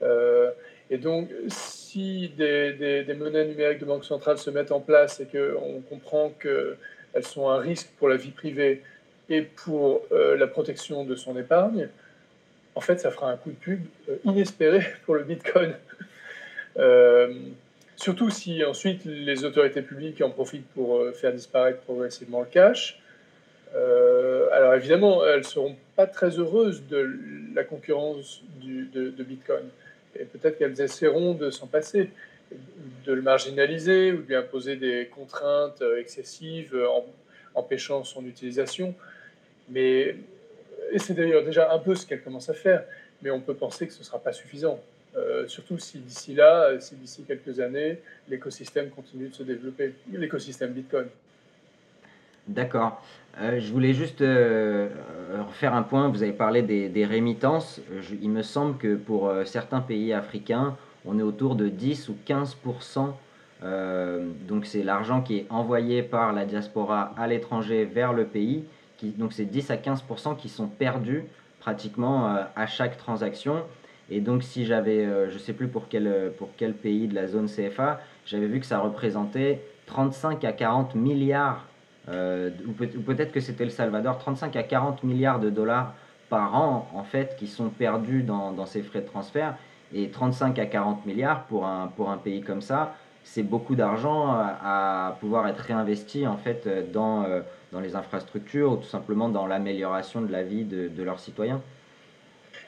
Euh, et donc, si des, monnaies numériques de banque centrale se mettent en place et qu'on comprend qu'elles sont un risque pour la vie privée et pour euh, la protection de son épargne, en fait, ça fera un coup de pub euh, inespéré pour le Bitcoin. Euh, surtout si ensuite les autorités publiques en profitent pour euh, faire disparaître progressivement le cash. alors évidemment, elles ne seront pas très heureuses de la concurrence de, Bitcoin. Et peut-être qu'elles essaieront de s'en passer, de le marginaliser ou de lui imposer des contraintes excessives en empêchant son utilisation. Mais et c'est d'ailleurs déjà un peu ce qu'elle commence à faire, mais on peut penser que ce ne sera pas suffisant. Euh, surtout si d'ici là, si d'ici quelques années, l'écosystème continue de se développer, l'écosystème Bitcoin. D'accord. Euh, je voulais juste euh, refaire un point. Vous avez parlé des, rémittances. il me semble que pour certains pays africains, on est autour de 10 ou 15% donc c'est l'argent qui est envoyé par la diaspora à l'étranger vers le pays donc c'est 10 à 15% qui sont perdus pratiquement euh, à chaque transaction. Et donc si j'avais, euh, je ne sais plus pour quel, euh, pour quel pays de la zone CFA, j'avais vu que ça représentait 35 à 40 milliards, ou, peut-être que c'était le Salvador, 35 à 40 milliards de dollars par an en fait qui sont perdus dans, dans ces frais de transfert. Et 35 à 40 milliards pour un, pour un pays comme ça, c'est beaucoup d'argent à, pouvoir être réinvesti en fait dans, dans les infrastructures ou tout simplement dans l'amélioration de la vie de, leurs citoyens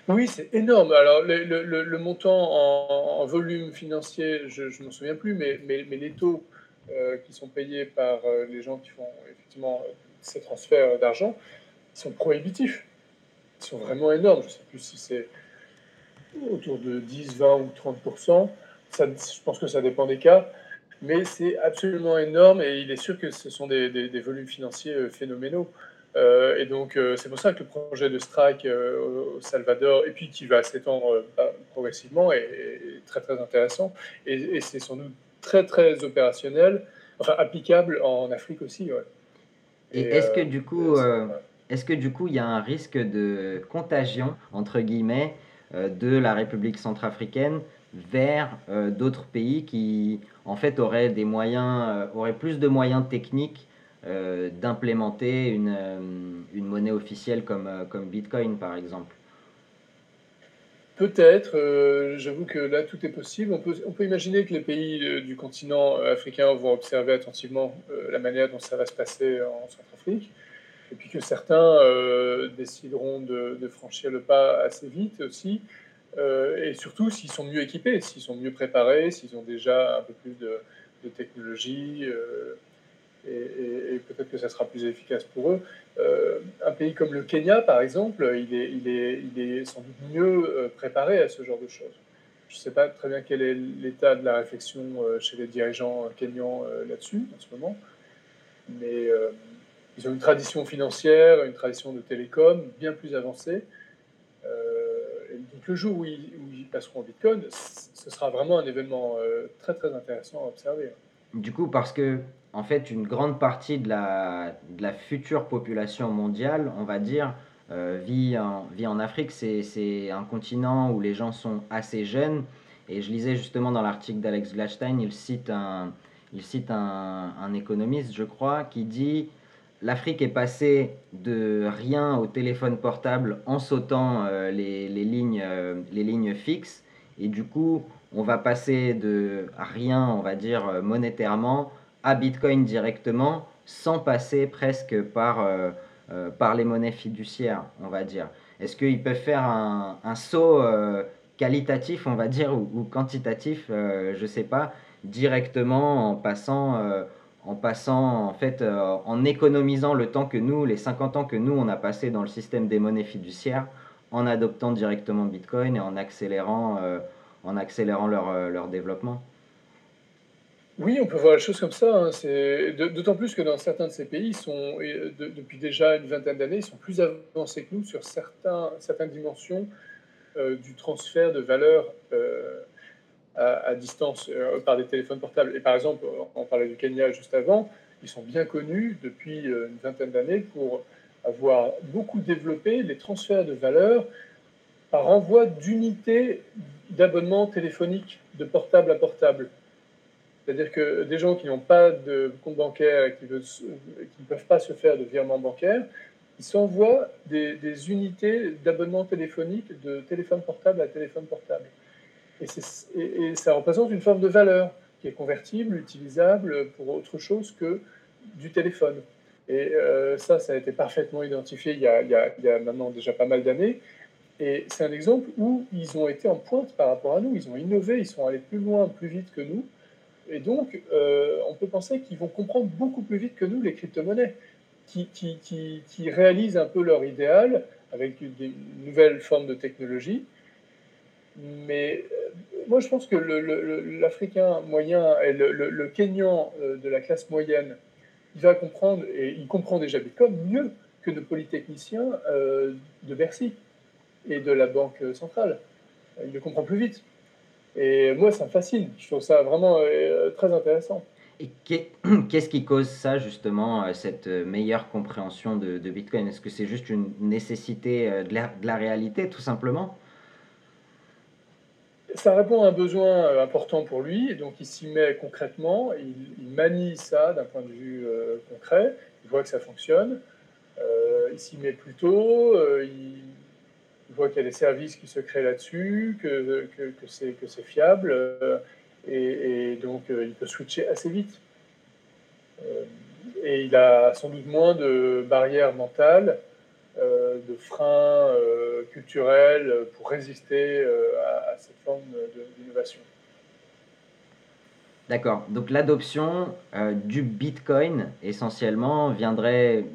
Oui, c'est énorme. Alors, le, montant en, volume financier, je ne m'en souviens plus, mais, mais, les taux euh, qui sont payés par euh, les gens qui font effectivement ces transferts d'argent, sont prohibitifs. Ils sont vraiment énormes. Je ne sais plus si c'est autour de 10, 20 ou 30 ça, Je pense que ça dépend des cas mais c'est absolument énorme et il est sûr que ce sont des, volumes financiers euh, phénoménaux. Euh, et donc, euh, c'est pour ça que le projet de Strike au Salvador, et puis qui va s'étendre progressivement, est, très très intéressant. Et, c'est sans doute très très opérationnel, enfin applicable en Afrique aussi. Et, est-ce que du coup, est-ce que du coup, il y a un risque de contagion entre guillemets de la République centrafricaine vers d'autres pays qui en fait, aurait, des moyens, euh, plus de moyens techniques euh, d'implémenter une, euh, une, monnaie officielle comme, comme Bitcoin, par exemple Peut-être, j'avoue que là tout est possible. On peut, imaginer que les pays du continent africain vont observer attentivement la manière dont ça va se passer en Centrafrique, et puis que certains décideront de, de, franchir le pas assez vite aussi. Euh, et surtout s'ils sont mieux équipés, s'ils sont mieux préparés, s'ils ont déjà un peu plus de, technologie, euh, et, peut-être que ça sera plus efficace pour eux. Euh, un pays comme le Kenya, par exemple, il est, sans doute mieux préparé à ce genre de choses. Je ne sais pas très bien quel est l'état de la réflexion chez les dirigeants kenyans là-dessus en ce moment, mais ils ont une tradition financière, une tradition de télécom bien plus avancée donc le jour où ils, passeront au Bitcoin, ce sera vraiment un événement euh, très très intéressant à observer. Du coup, parce que en fait, une grande partie de la, future population mondiale, on va dire, euh, vit, en, Afrique. C'est un continent où les gens sont assez jeunes. Et je lisais justement dans l'article d'Alex Gladstein, il cite, un économiste, je crois, qui dit l'Afrique est passée de rien au téléphone portable en sautant euh, les, lignes, euh, les lignes fixes. Et du coup, on va passer de rien, on va dire, euh, monétairement, à Bitcoin directement, sans passer presque par, par les monnaies fiduciaires, on va dire. Est-ce qu'ils peuvent faire un, saut qualitatif, on va dire, ou, ou quantitatif, je ne sais pas, directement en passant en passant, en fait, euh, en économisant le temps que nous, les 50 ans que nous, on a passé dans le système des monnaies fiduciaires, en adoptant directement Bitcoin et en accélérant, euh, en accélérant leur, euh, leur, développement Oui, on peut voir la chose comme ça. Hein. D'autant plus que dans certains de ces pays, sont, depuis déjà une vingtaine d'années, ils sont plus avancés que nous sur certains, certaines dimensions du transfert de valeur à, distance euh, par des téléphones portables. Et par exemple, on parlait du Kenya juste avant, ils sont bien connus depuis euh, une vingtaine d'années pour avoir beaucoup développé les transferts de valeur par envoi d'unités d'abonnement téléphonique de portable à portable. C'est-à-dire que des gens qui n'ont pas de compte bancaire et qui, ne peuvent pas se faire de virement bancaire, ils s'envoient des, des unités d'abonnement téléphonique de téléphone portable à téléphone portable. Et, ça représente une forme de valeur qui est convertible, utilisable pour autre chose que du téléphone. Et euh, ça, ça a été parfaitement identifié il y a, maintenant déjà pas mal d'années. Et c'est un exemple où ils ont été en pointe par rapport à nous. Ils ont innové, ils sont allés plus loin, plus vite que nous. Et donc, euh, on peut penser qu'ils vont comprendre beaucoup plus vite que nous les crypto-monnaies, qui, réalisent un peu leur idéal avec une nouvelle forme de technologie mais euh, moi, je pense que l'Africain moyen et le, Kenyan euh, de la classe moyenne, il va comprendre, et il comprend déjà Bitcoin mieux que nos polytechniciens euh, de Bercy et de la Banque centrale. Il le comprend plus vite. Et moi, ça me fascine. Je trouve ça vraiment très intéressant. Et qu'est-ce qui cause ça, justement, cette meilleure compréhension de, Bitcoin? Est-ce que c'est juste une nécessité de la réalité, tout simplement? Ça répond à un besoin euh, important pour lui, et donc il s'y met concrètement, il, manie ça d'un point de vue euh, concret, il voit que ça fonctionne, euh, il s'y met plus tôt, il, voit qu'il y a des services qui se créent là-dessus, que, c'est fiable, et, donc il peut switcher assez vite. et il a sans doute moins de barrières mentales, de freins culturels pour résister à, cette forme d'innovation. D'accord. Donc l'adoption du Bitcoin essentiellement viendrait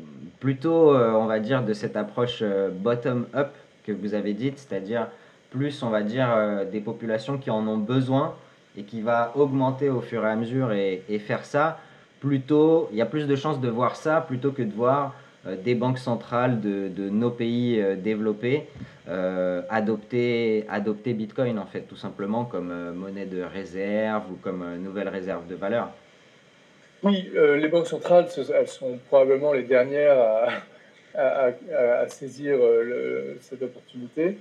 plutôt, on va dire, de cette approche bottom-up que vous avez dite, c'est-à-dire plus, on va dire, des populations qui en ont besoin et qui va augmenter au fur et à mesure et, faire ça, plutôt, il y a plus de chances de voir ça plutôt que de voir euh, des banques centrales de, nos pays euh, développés euh, adopter, adopter Bitcoin, en fait, tout simplement comme monnaie de réserve ou comme nouvelle réserve de valeur. Oui, les banques centrales, elles sont probablement les dernières à, à, saisir cette opportunité.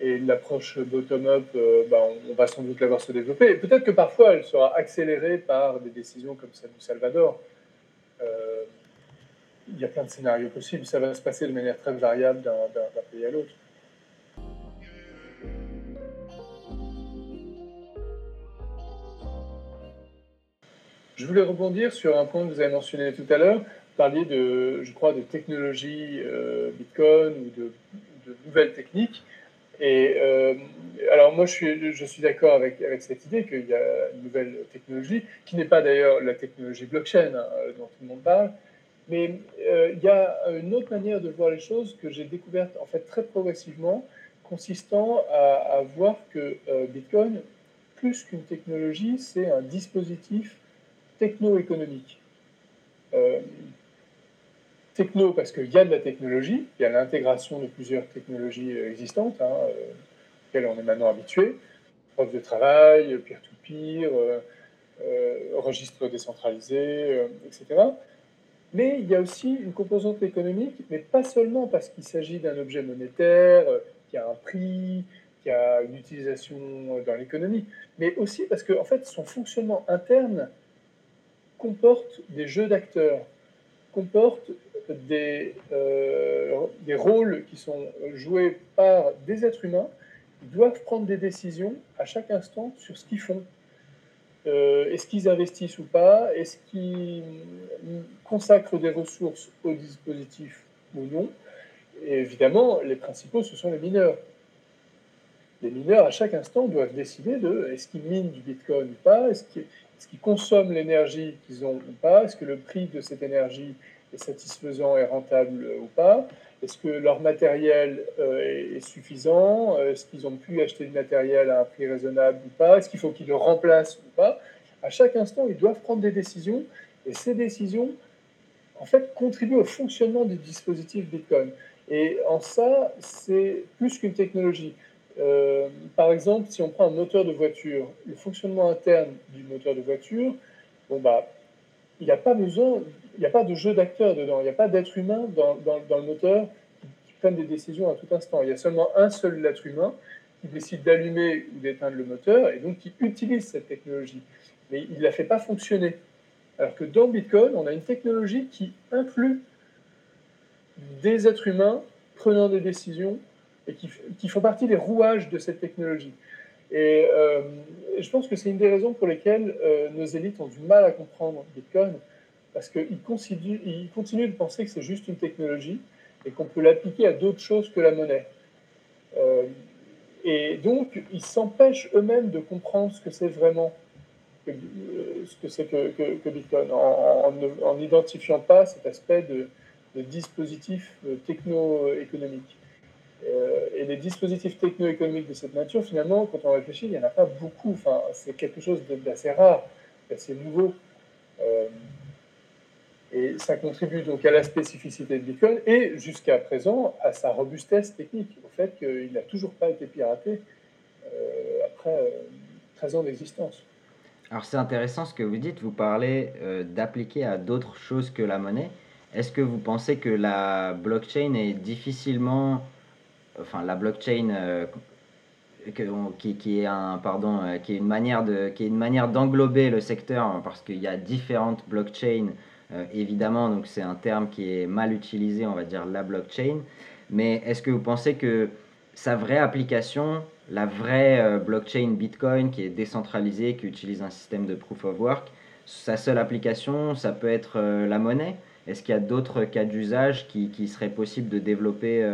Et l'approche bottom-up, euh, bah, on, va sans doute la voir se développer. Peut-être que parfois, elle sera accélérée par des décisions comme celle du Salvador. Euh, il y a plein de scénarios possibles. Ça va se passer de manière très variable d'un pays à l'autre. Je voulais rebondir sur un point que vous avez mentionné tout à l'heure. Vous parliez de, je crois, de technologie euh, Bitcoin ou de, nouvelles techniques. Et euh, alors moi, je suis, d'accord avec, avec cette idée qu'il y a une nouvelle technologie, qui n'est pas d'ailleurs la technologie blockchain hein, dont tout le monde parle, mais euh, il y a une autre manière de voir les choses que j'ai découverte en fait très progressivement, consistant à, voir que euh, Bitcoin, plus qu'une technologie, c'est un dispositif techno-économique techno parce qu'il y a de la technologie, il y a l'intégration de plusieurs technologies euh, existantes, hein, euh, auxquelles on est maintenant habitué, preuve de travail, peer-to-peer, euh, registre décentralisé, etc. Mais il y a aussi une composante économique, mais pas seulement parce qu'il s'agit d'un objet monétaire qui a un prix, qui a une utilisation dans l'économie, mais aussi parce que en fait, son fonctionnement interne comporte des jeux d'acteurs, comporte des, euh, des rôles qui sont joués par des êtres humains qui doivent prendre des décisions à chaque instant sur ce qu'ils font. Euh, est-ce qu'ils investissent ou pas? Est-ce qu'ils consacrent des ressources au dispositif ou non? Évidemment, les principaux, ce sont les mineurs. Les mineurs, à chaque instant, doivent décider de est-ce qu'ils minent du Bitcoin ou pas? Est-ce qu'ils consomment l'énergie qu'ils ont ou pas? Est-ce que le prix de cette énergie est satisfaisant et rentable ou pas? Est-ce que leur matériel euh, est suffisant? Est-ce qu'ils ont pu acheter du matériel à un prix raisonnable ou pas? Est-ce qu'il faut qu'ils le remplacent ou pas? À chaque instant, ils doivent prendre des décisions et ces décisions, en fait, contribuent au fonctionnement du dispositif Bitcoin. Et en ça, c'est plus qu'une technologie. Euh, par exemple, si on prend un moteur de voiture, le fonctionnement interne du moteur de voiture, bon bah, il n'y a pas besoin, il n'y a pas de jeu d'acteur dedans, il n'y a pas d'être humain dans, le moteur qui, prenne des décisions à tout instant. Il y a seulement un seul être humain qui décide d'allumer ou d'éteindre le moteur et donc qui utilise cette technologie. Mais il ne la fait pas fonctionner. Alors que dans Bitcoin, on a une technologie qui inclut des êtres humains prenant des décisions et qui font partie des rouages de cette technologie. Et euh, je pense que c'est une des raisons pour lesquelles euh, nos élites ont du mal à comprendre Bitcoin, parce qu'ils continuent, de penser que c'est juste une technologie et qu'on peut l'appliquer à d'autres choses que la monnaie. Euh, et donc, ils s'empêchent eux-mêmes de comprendre ce que c'est vraiment ce que que, Bitcoin, en n'identifiant pas cet aspect de, de dispositif techno-économique. Euh, et les dispositifs techno-économiques de cette nature, finalement, quand on réfléchit, il n'y en a pas beaucoup. Enfin, c'est quelque chose d'assez rare, d'assez nouveau. Euh, et ça contribue donc à la spécificité de Bitcoin et jusqu'à présent à sa robustesse technique, au fait qu'il n'a toujours pas été piraté euh, après 13 ans d'existence. Alors c'est intéressant ce que vous dites, vous parlez d'appliquer à d'autres choses que la monnaie. Est-ce que vous pensez que la blockchain est difficilement enfin la blockchain euh, euh, qui est une manière qui est une manière d'englober le secteur hein, parce qu'il y a différentes blockchains euh, évidemment donc c'est un terme qui est mal utilisé on va dire la blockchain. Mais est-ce que vous pensez que sa vraie application la vraie blockchain Bitcoin qui est décentralisée qui utilise un système de proof of work sa seule application, ça peut être la monnaie? Est-ce qu'il y a d'autres cas d'usage qui, qui seraient possibles de développer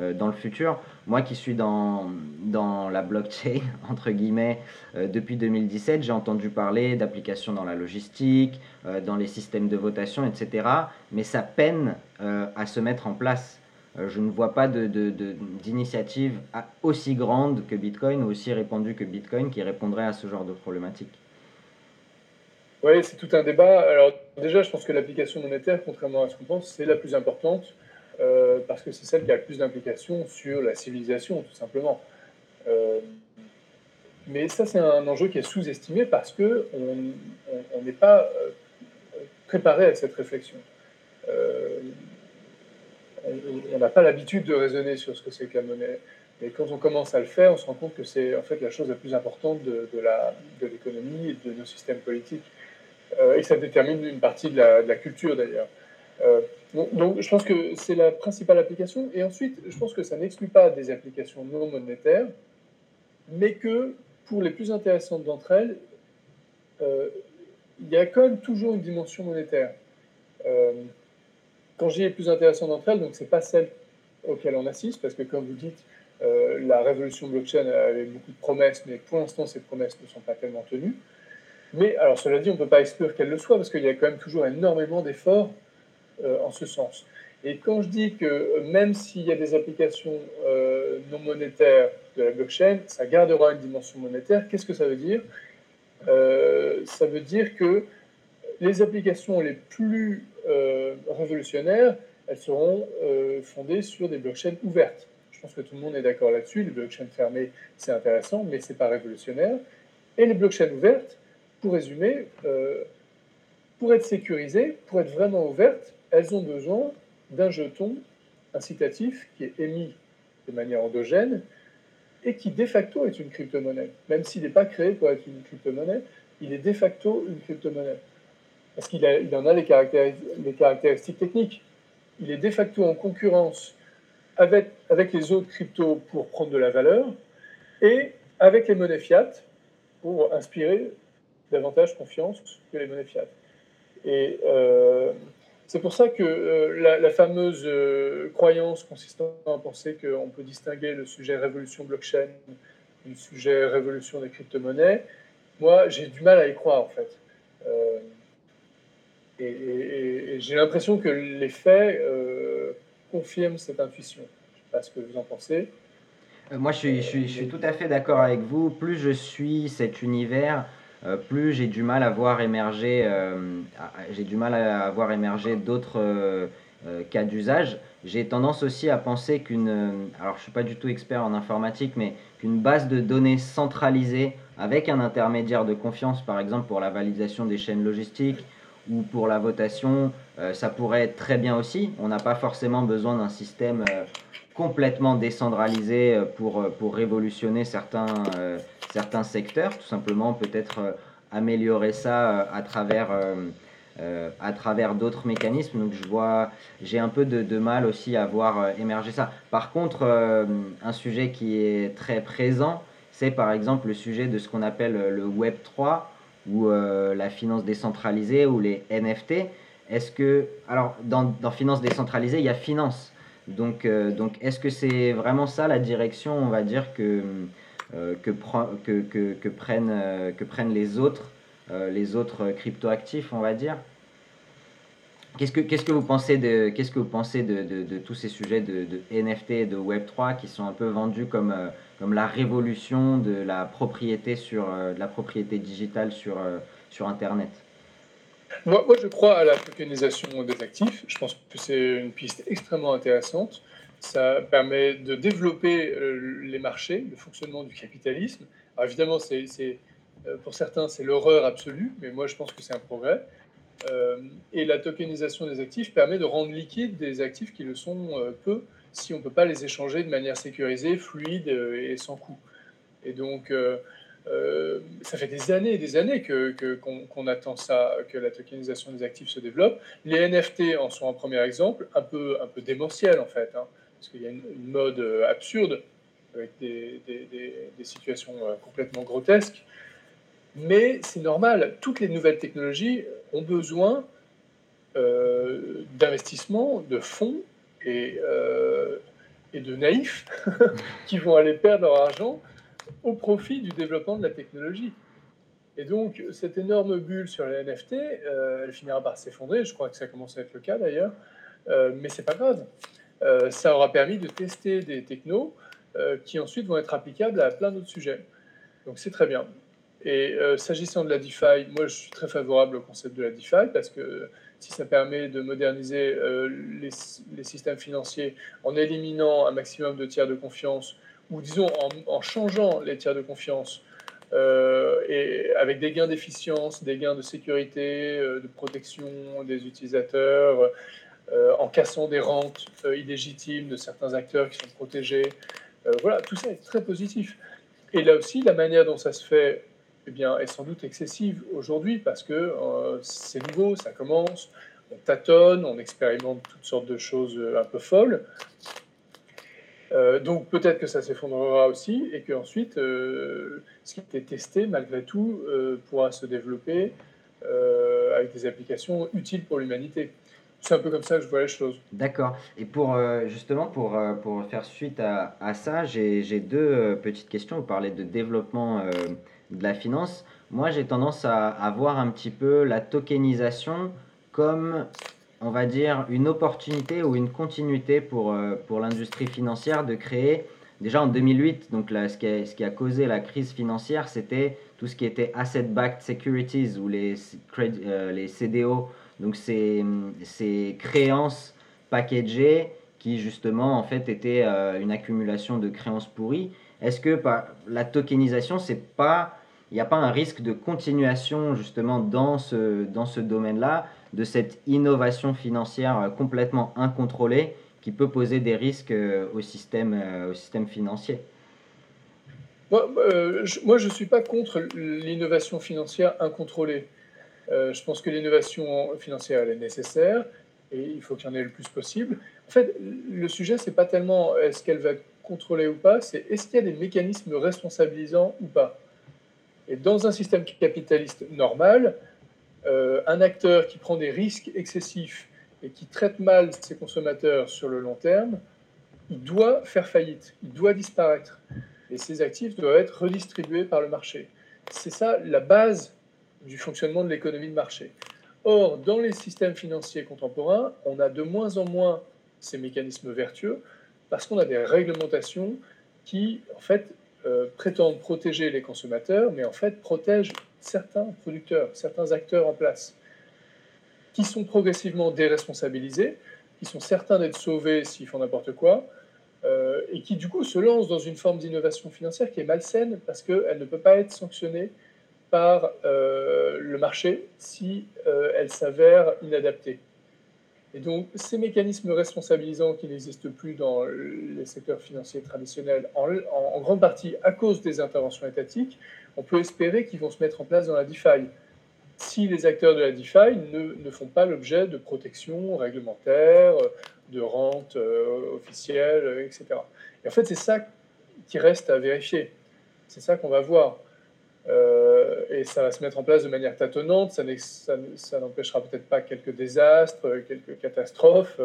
euh, dans le futur. Moi qui suis dans, dans la blockchain, entre guillemets, euh, depuis 2017, j'ai entendu parler d'applications dans la logistique, euh, dans les systèmes de votation, etc. Mais ça peine à se mettre en place. je ne vois pas d'initiative aussi grande que Bitcoin ou aussi répandue que Bitcoin qui répondrait à ce genre de problématique. Oui, c'est tout un débat. Alors déjà, je pense que l'application monétaire, contrairement à ce qu'on pense, c'est la plus importante. Euh, parce que c'est celle qui a le plus d'implications sur la civilisation, tout simplement. Euh, mais ça, c'est un enjeu qui est sous-estimé parce n'est on, pas euh, préparé à cette réflexion. on n'a pas l'habitude de raisonner sur ce que c'est que la monnaie. Et quand on commence à le faire, on se rend compte que c'est en fait la chose la plus importante de, l'économie et de nos systèmes politiques. et ça détermine une partie de la culture d'ailleurs. Donc, je pense que c'est la principale application. Et ensuite, je pense que ça n'exclut pas des applications non monétaires, mais que pour les plus intéressantes d'entre elles, euh, il y a quand même toujours une dimension monétaire. Euh, quand dis les plus intéressantes d'entre elles, donc c'est pas celle auxquelles on assiste, parce que comme vous dites, euh, la révolution blockchain avait beaucoup de promesses, mais pour l'instant, ces promesses ne sont pas tellement tenues. Mais alors, cela dit, on ne peut pas exclure qu'elles le soient, parce qu'il y a quand même toujours énormément d'efforts euh, en ce sens. Et quand je dis que euh, même s'il y a des applications euh, non monétaires de la blockchain, ça gardera une dimension monétaire, qu'est-ce que ça veut dire? Ça veut dire que les applications les plus révolutionnaires, elles seront fondées sur des blockchains ouvertes. Je pense que tout le monde est d'accord là-dessus. Les blockchains fermées, c'est intéressant, mais ce n'est pas révolutionnaire. Et les blockchains ouvertes, pour résumer, pour être sécurisées, pour être vraiment ouvertes, elles ont besoin d'un jeton incitatif qui est émis de manière endogène et qui de facto est une crypto-monnaie. Même s'il n'est pas créé pour être une crypto-monnaie, il est de facto une crypto-monnaie. Parce qu'il il en a les, caractéristiques techniques. Il est de facto en concurrence avec, avec les autres cryptos pour prendre de la valeur et avec les monnaies fiat pour inspirer davantage confiance que les monnaies fiat. Et euh, c'est pour ça que euh, la, fameuse euh, croyance consistant à penser qu'on peut distinguer le sujet révolution blockchain du sujet révolution des crypto-monnaies, moi j'ai du mal à y croire en fait. Euh, et, j'ai l'impression que les faits confirment cette intuition. Je ne sais pas ce que vous en pensez. Moi je suis, tout à fait d'accord avec vous. Plus je suis cet univers, euh, plus j'ai du mal à voir émerger, euh, j'ai du mal à voir émerger d'autres euh, cas d'usage. J'ai tendance aussi à penser qu'une, alors je suis pas du tout expert en informatique, mais qu'une base de données centralisée avec un intermédiaire de confiance, par exemple pour la validation des chaînes logistiques ou pour la votation, ça pourrait être très bien aussi. On n'a pas forcément besoin d'un système complètement décentralisé pour, pour révolutionner certains, certains secteurs, tout simplement peut-être euh, améliorer ça euh, à travers, euh, travers d'autres mécanismes. Donc je vois, j'ai un peu de, mal aussi à voir émerger ça. Par contre, un sujet qui est très présent, c'est par exemple le sujet de ce qu'on appelle le Web 3 ou la finance décentralisée ou les NFT. Est-ce que, alors dans, dans finance décentralisée, il y a finance. Donc, donc est-ce que c'est vraiment ça la direction, on va dire, que, euh, euh, prennent les autres, euh, les autres cryptoactifs, on va dire? Qu'est-ce que, vous pensez de, tous ces sujets de, NFT et de Web3 qui sont un peu vendus comme, la révolution de la propriété, sur, de la propriété digitale sur Internet? Moi, je crois à la tokenisation des actifs. Je pense que c'est une piste extrêmement intéressante. Ça permet de développer euh, les marchés, le fonctionnement du capitalisme. Alors évidemment, c'est, euh, pour certains, c'est l'horreur absolue, mais moi, je pense que c'est un progrès. Euh, et la tokenisation des actifs permet de rendre liquides des actifs qui le sont peu si on ne peut pas les échanger de manière sécurisée, fluide et sans coût. Et donc, ça fait des années et des années que, qu'on, attend ça, que la tokenisation des actifs se développe. Les NFT en sont un premier exemple, un peu, un peu démentiel en fait. Hein parce qu'il y a une, mode euh, absurde avec des, des, situations euh, complètement grotesques. Mais c'est normal, toutes les nouvelles technologies ont besoin euh, d'investissements, de fonds et, euh, et de naïfs qui vont aller perdre leur argent au profit du développement de la technologie. Et donc, cette énorme bulle sur les NFT, euh, elle finira par s'effondrer. Je crois que ça commence à être le cas d'ailleurs. Euh, mais c'est pas grave. Euh, ça aura permis de tester des technos qui ensuite vont être applicables à plein d'autres sujets. Donc, c'est très bien. Et s'agissant de la DeFi, moi, je suis très favorable au concept de la DeFi parce que si ça permet de moderniser les, systèmes financiers en éliminant un maximum de tiers de confiance, ou disons en, changeant les tiers de confiance euh, et avec des gains d'efficience, des gains de sécurité, euh, de protection des utilisateurs, euh, en cassant des rentes illégitimes de certains acteurs qui sont protégés. voilà, tout ça est très positif. Et là aussi, la manière dont ça se fait eh bien, est sans doute excessive aujourd'hui parce que c'est nouveau, ça commence, on tâtonne, on expérimente toutes sortes de choses un peu folles. Euh, donc peut-être que ça s'effondrera aussi et qu'ensuite, euh, ce qui été testé, malgré tout, euh, pourra se développer avec des applications utiles pour l'humanité. C'est un peu comme ça que je vois les choses. D'accord. Et pour justement, pour, pour faire suite à, à ça, j'ai deux petites questions. Vous parlez de développement de la finance. Moi, j'ai tendance à, à voir un petit peu la tokenisation comme on va dire, une opportunité ou une continuité pour, euh, pour l'industrie financière de créer, déjà en 2008, donc là, ce, qui a, ce qui a causé la crise financière, c'était tout ce qui était asset-backed securities ou les, euh, les CDO, donc ces, ces créances packagées qui justement en fait étaient euh, une accumulation de créances pourries. Est-ce que la tokenisation, c'est pas il n'y a pas un risque de continuation justement dans ce, dans ce domaine-là? De cette innovation financière euh, complètement incontrôlée qui peut poser des risques euh, au système, euh, au système financier Moi, je ne suis pas contre l'innovation financière incontrôlée. je pense que l'innovation financière elle est nécessaire et il faut qu'il y en ait le plus possible. En fait, le sujet, c'est pas tellement est-ce qu'elle va être contrôlée ou pas, c'est est-ce qu'il y a des mécanismes responsabilisants ou pas. Et dans un système capitaliste normal, un acteur qui prend des risques excessifs et qui traite mal ses consommateurs sur le long terme, il doit faire faillite, il doit disparaître. Et ses actifs doivent être redistribués par le marché. C'est ça la base du fonctionnement de l'économie de marché. Or, dans les systèmes financiers contemporains, on a de moins en moins ces mécanismes vertueux parce qu'on a des réglementations qui, en fait, euh, prétendent protéger les consommateurs, mais en fait protègent certains producteurs, certains acteurs en place, qui sont progressivement déresponsabilisés, qui sont certains d'être sauvés s'ils font n'importe quoi, euh, et qui du coup se lancent dans une forme d'innovation financière qui est malsaine parce qu'elle ne peut pas être sanctionnée par euh, le marché si elle s'avère inadaptée. Et donc, ces mécanismes responsabilisants qui n'existent plus dans les secteurs financiers traditionnels, en, grande partie à cause des interventions étatiques, on peut espérer qu'ils vont se mettre en place dans la DeFi. Si les acteurs de la DeFi ne, ne font pas l'objet de protection réglementaire, de rente euh, officielle, etc. Et en fait, c'est ça qui reste à vérifier. C'est ça qu'on va voir. Euh, et ça va se mettre en place de manière tâtonnante. Ça, ça, n'empêchera peut-être pas quelques désastres, quelques catastrophes.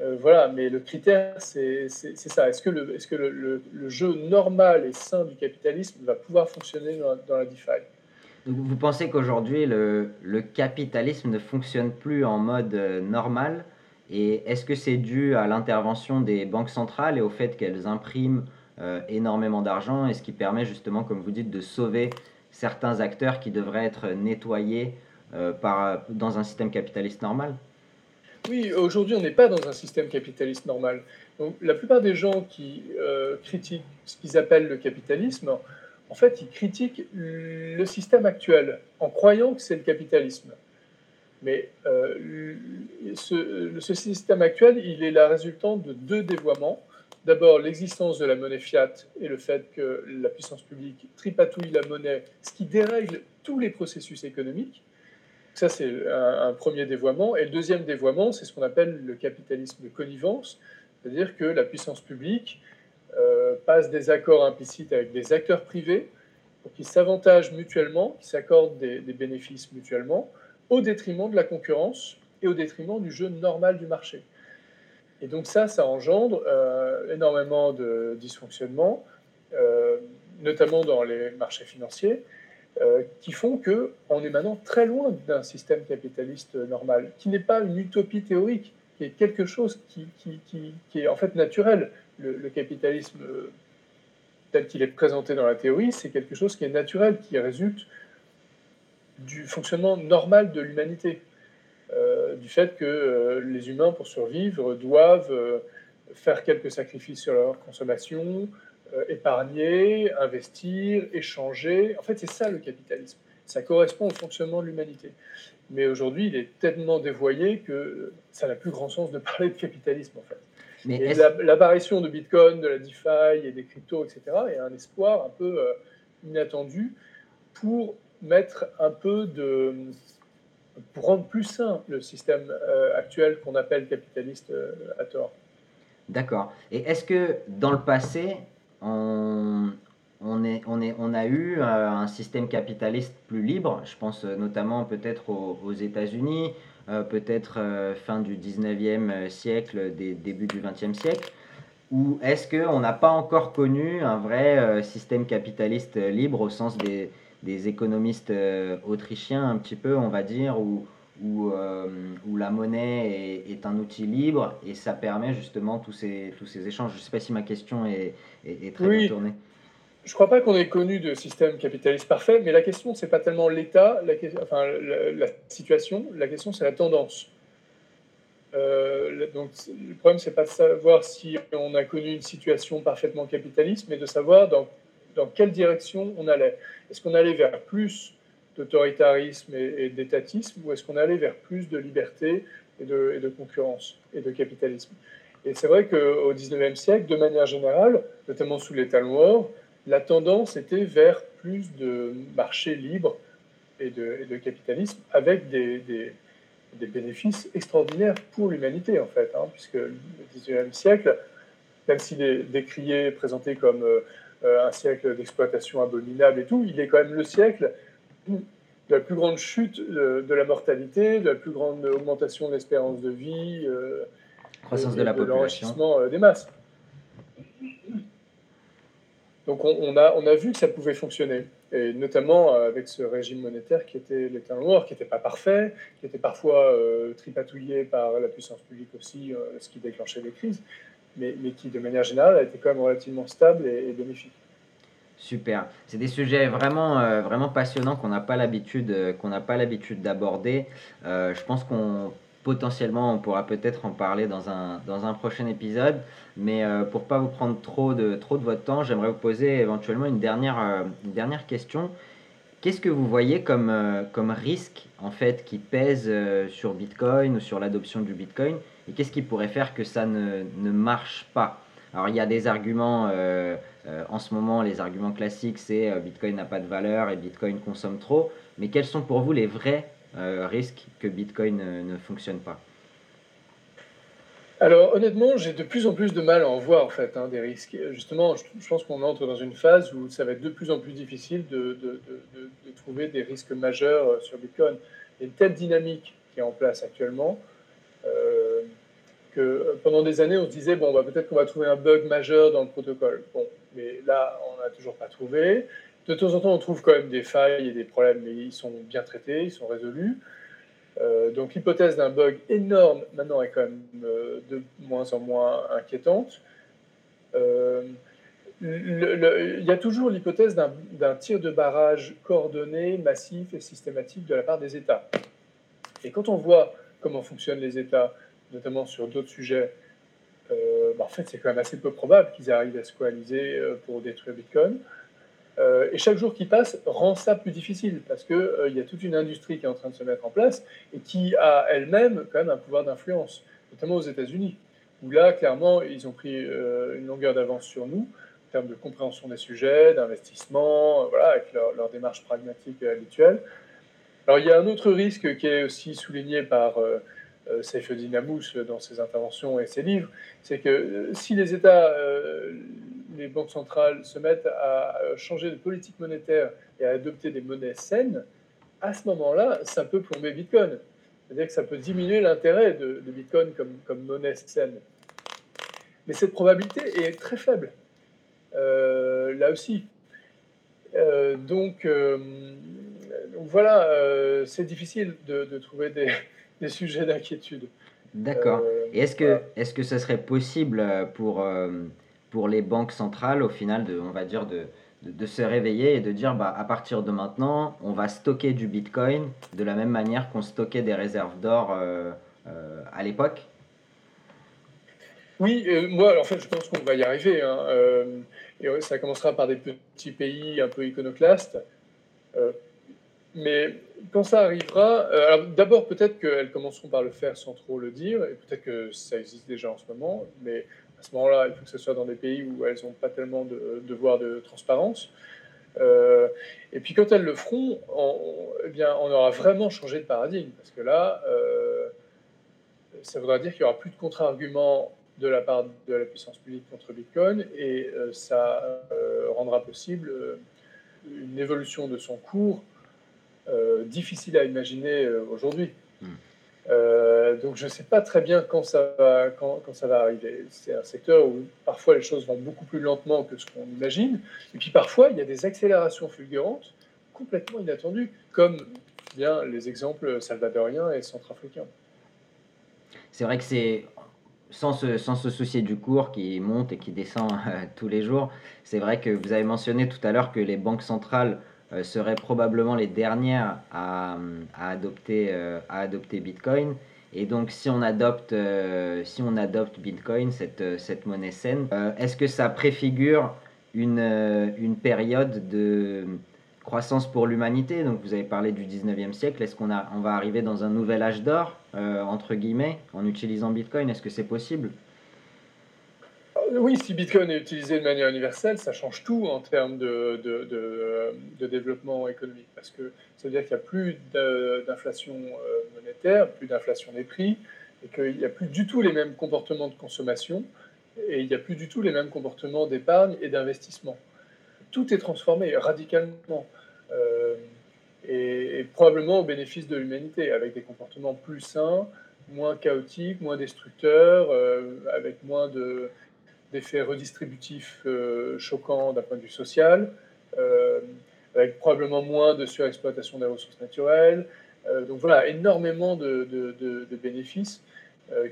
Euh, euh, voilà, mais le critère, c'est ça. Est-ce que, le, est -ce que le, jeu normal et sain du capitalisme va pouvoir fonctionner dans, la DeFi? Donc vous pensez qu'aujourd'hui, le, capitalisme ne fonctionne plus en mode normal? Et est-ce que c'est dû à l'intervention des banques centrales et au fait qu'elles impriment euh, énormément d'argent et ce qui permet justement, comme vous dites, de sauver certains acteurs qui devraient être nettoyés euh, par, dans un système capitaliste normal? Oui, aujourd'hui, on n'est pas dans un système capitaliste normal. Donc, la plupart des gens qui euh, critiquent ce qu'ils appellent le capitalisme, en fait, ils critiquent le système actuel en croyant que c'est le capitalisme. Mais ce, ce, système actuel, il est la résultante de deux dévoiements. D'abord, l'existence de la monnaie fiat et le fait que la puissance publique tripatouille la monnaie, ce qui dérègle tous les processus économiques. Ça, c'est un, premier dévoiement. Et le deuxième dévoiement, c'est ce qu'on appelle le capitalisme de connivence, c'est-à-dire que la puissance publique euh, passe des accords implicites avec des acteurs privés pour qu'ils s'avantagent mutuellement, qu'ils s'accordent des, bénéfices mutuellement, au détriment de la concurrence et au détriment du jeu normal du marché. Et donc ça, ça engendre euh, énormément de dysfonctionnements, euh, notamment dans les marchés financiers, euh, qui font qu'on est maintenant très loin d'un système capitaliste normal, qui n'est pas une utopie théorique, qui est quelque chose qui, est en fait naturel. Le, capitalisme tel qu'il est présenté dans la théorie, c'est quelque chose qui est naturel, qui résulte du fonctionnement normal de l'humanité. Euh, du fait que euh, les humains, pour survivre, doivent faire quelques sacrifices sur leur consommation, euh, épargner, investir, échanger. En fait, c'est ça le capitalisme. Ça correspond au fonctionnement de l'humanité. Mais aujourd'hui, il est tellement dévoyé que ça n'a plus grand sens de parler de capitalisme, en fait. Mais l'apparition de Bitcoin, de la DeFi et des cryptos, etc., est un espoir un peu euh, inattendu pour mettre un peu de. pour rendre plus sain le système euh, actuel qu'on appelle capitaliste à tort. D'accord. Et est-ce que dans le passé, on, est, on, est, on a eu euh, un système capitaliste plus libre, je pense euh, notamment peut-être aux, États-Unis, euh, peut-être fin du 19e siècle, des, début du 20e siècle, ou est-ce qu'on n'a pas encore connu un vrai système capitaliste libre au sens des, des économistes autrichiens un petit peu, on va dire, où, où, où la monnaie est, est, un outil libre et ça permet justement tous ces, tous ces échanges. Je ne sais pas si ma question est, est, très bien tournée. Je ne crois pas qu'on ait connu de système capitaliste parfait, mais la question, ce n'est pas tellement l'État, la, enfin, la, situation, la question, c'est la tendance. Euh, donc, le problème, c'est pas de savoir si on a connu une situation parfaitement capitaliste, mais de savoir dans, dans quelle direction on allait. Est-ce qu'on allait vers plus d'autoritarisme et, d'étatisme, ou est-ce qu'on allait vers plus de liberté et de, et concurrence et de capitalisme? Et c'est vrai qu'au XIXe siècle, de manière générale, notamment sous l'État noir, la tendance était vers plus de marché libre et de, capitalisme avec des, bénéfices extraordinaires pour l'humanité, en fait, hein, puisque le XIXe siècle, même s'il est décrié, présenté comme euh, un siècle d'exploitation abominable et tout, il est quand même le siècle de la plus grande chute de, la mortalité, de la plus grande augmentation de l'espérance de vie, euh, croissance de, la population, l'enrichissement euh, des masses. Donc on, a, on a vu que ça pouvait fonctionner, et notamment euh, avec ce régime monétaire qui était l'État noir, qui n'était pas parfait, qui était parfois euh, tripatouillé par la puissance publique aussi, euh, ce qui déclenchait des crises, mais, mais, qui de manière générale a été quand même relativement stable et, bénéfique. Super. C'est des sujets vraiment, vraiment passionnants qu'on n'a pas l'habitude qu'on pas l'habitude d'aborder. je pense qu'on potentiellement, on pourra peut-être en parler dans un, prochain épisode. Mais euh, pour pas vous prendre trop de, trop votre temps, j'aimerais vous poser éventuellement une dernière, euh, une dernière question. Qu'est-ce que vous voyez comme, euh, comme risque en fait qui pèse sur Bitcoin ou sur l'adoption du Bitcoin? Et qu'est-ce qui pourrait faire que ça ne, ne marche pas? Alors il y a des arguments, en ce moment les arguments classiques c'est Bitcoin n'a pas de valeur et Bitcoin consomme trop, mais quels sont pour vous les vrais euh, risque que Bitcoin ne, fonctionne pas? Alors honnêtement, j'ai de plus en plus de mal à en voir en fait hein, des risques. Justement, je, pense qu'on entre dans une phase où ça va être de plus en plus difficile de, trouver des risques majeurs euh, sur Bitcoin. Il y a une telle dynamique qui est en place actuellement euh, que pendant des années, on se disait bon, bah, peut-être qu'on va trouver un bug majeur dans le protocole. Bon, mais là, on n'a toujours pas trouvé. De temps en temps, on trouve quand même des failles et des problèmes, mais ils sont bien traités, ils sont résolus. Euh, donc l'hypothèse d'un bug énorme maintenant est quand même euh, de moins en moins inquiétante. Euh, il y a toujours l'hypothèse d'un tir de barrage coordonné, massif et systématique de la part des États. Et quand on voit comment fonctionnent les États, notamment sur d'autres sujets, bah, en fait c'est quand même assez peu probable qu'ils arrivent à se coaliser pour détruire Bitcoin. Euh, et chaque jour qui passe rend ça plus difficile parce qu'il euh, il y a toute une industrie qui est en train de se mettre en place et qui a elle-même quand même un pouvoir d'influence, notamment aux États-Unis, où là, clairement, ils ont pris euh, une longueur d'avance sur nous en termes de compréhension des sujets, d'investissement, voilà, avec leur, leur, démarche pragmatique habituelle. Alors, il y a un autre risque qui est aussi souligné par Seyfeddin Amous dans ses interventions et ses livres, c'est que si les États les banques centrales se mettent à changer de politique monétaire et à adopter des monnaies saines, à ce moment-là, ça peut plomber Bitcoin. C'est-à-dire que ça peut diminuer l'intérêt de, Bitcoin comme, comme, monnaie saine. Mais cette probabilité est très faible. Euh, là aussi. Euh, donc, euh, voilà, c'est difficile de trouver des, des sujets d'inquiétude. D'accord. Et est-ce que, est-ce que ça serait possible pour, pour les banques centrales, au final, de, on va dire, de, de, se réveiller et de dire bah, à partir de maintenant, on va stocker du Bitcoin de la même manière qu'on stockait des réserves d'or euh, euh, à l'époque? Oui, euh, moi en fait je pense qu'on va y arriver. Hein, et ça commencera par des petits pays un peu iconoclastes. Mais quand ça arrivera, d'abord peut-être qu'elles commenceront par le faire sans trop le dire, et peut-être que ça existe déjà en ce moment, mais à ce moment-là, il faut que ce soit dans des pays où elles n'ont pas tellement de devoirs de transparence. Euh, et puis quand elles le feront, on, eh bien, on aura vraiment changé de paradigme, parce que là, euh, ça voudra dire qu'il n'y aura plus de contre-arguments de la part de la puissance publique contre Bitcoin, et euh, ça rendra possible une évolution de son cours difficile à imaginer aujourd'hui. Hmm. Euh, donc je ne sais pas très bien quand ça va, quand, quand ça va arriver. C'est un secteur où parfois les choses vont beaucoup plus lentement que ce qu'on imagine. Et puis parfois, il y a des accélérations fulgurantes complètement inattendues, comme bien les exemples salvadoriens et centrafricains. C'est vrai que c'est, sans se, sans se, soucier du cours qui monte et qui descend euh, tous les jours, c'est vrai que vous avez mentionné tout à l'heure que les banques centrales euh, seraient probablement les dernières à, à adopter, euh, à adopter Bitcoin. Et donc, si on adopte, euh, si on adopte Bitcoin, cette, cette monnaie saine, est-ce que ça préfigure une, une période de croissance pour l'humanité? Donc, vous avez parlé du 19e siècle. Est-ce qu'on on va arriver dans un nouvel âge d'or, entre guillemets, en utilisant Bitcoin? Est-ce que c'est possible? Oui, si Bitcoin est utilisé de manière universelle, ça change tout en termes de, développement économique, parce que ça veut dire qu'il n'y a plus d'inflation euh, monétaire, plus d'inflation des prix, et qu'il n'y a plus du tout les mêmes comportements de consommation, et il n'y a plus du tout les mêmes comportements d'épargne et d'investissement. Tout est transformé radicalement, euh, et, probablement au bénéfice de l'humanité, avec des comportements plus sains, moins chaotiques, moins destructeurs, euh, avec moins de d'effets redistributifs euh, choquants d'un point de vue social, euh, avec probablement moins de surexploitation des ressources naturelles. Euh, donc voilà, énormément de, bénéfices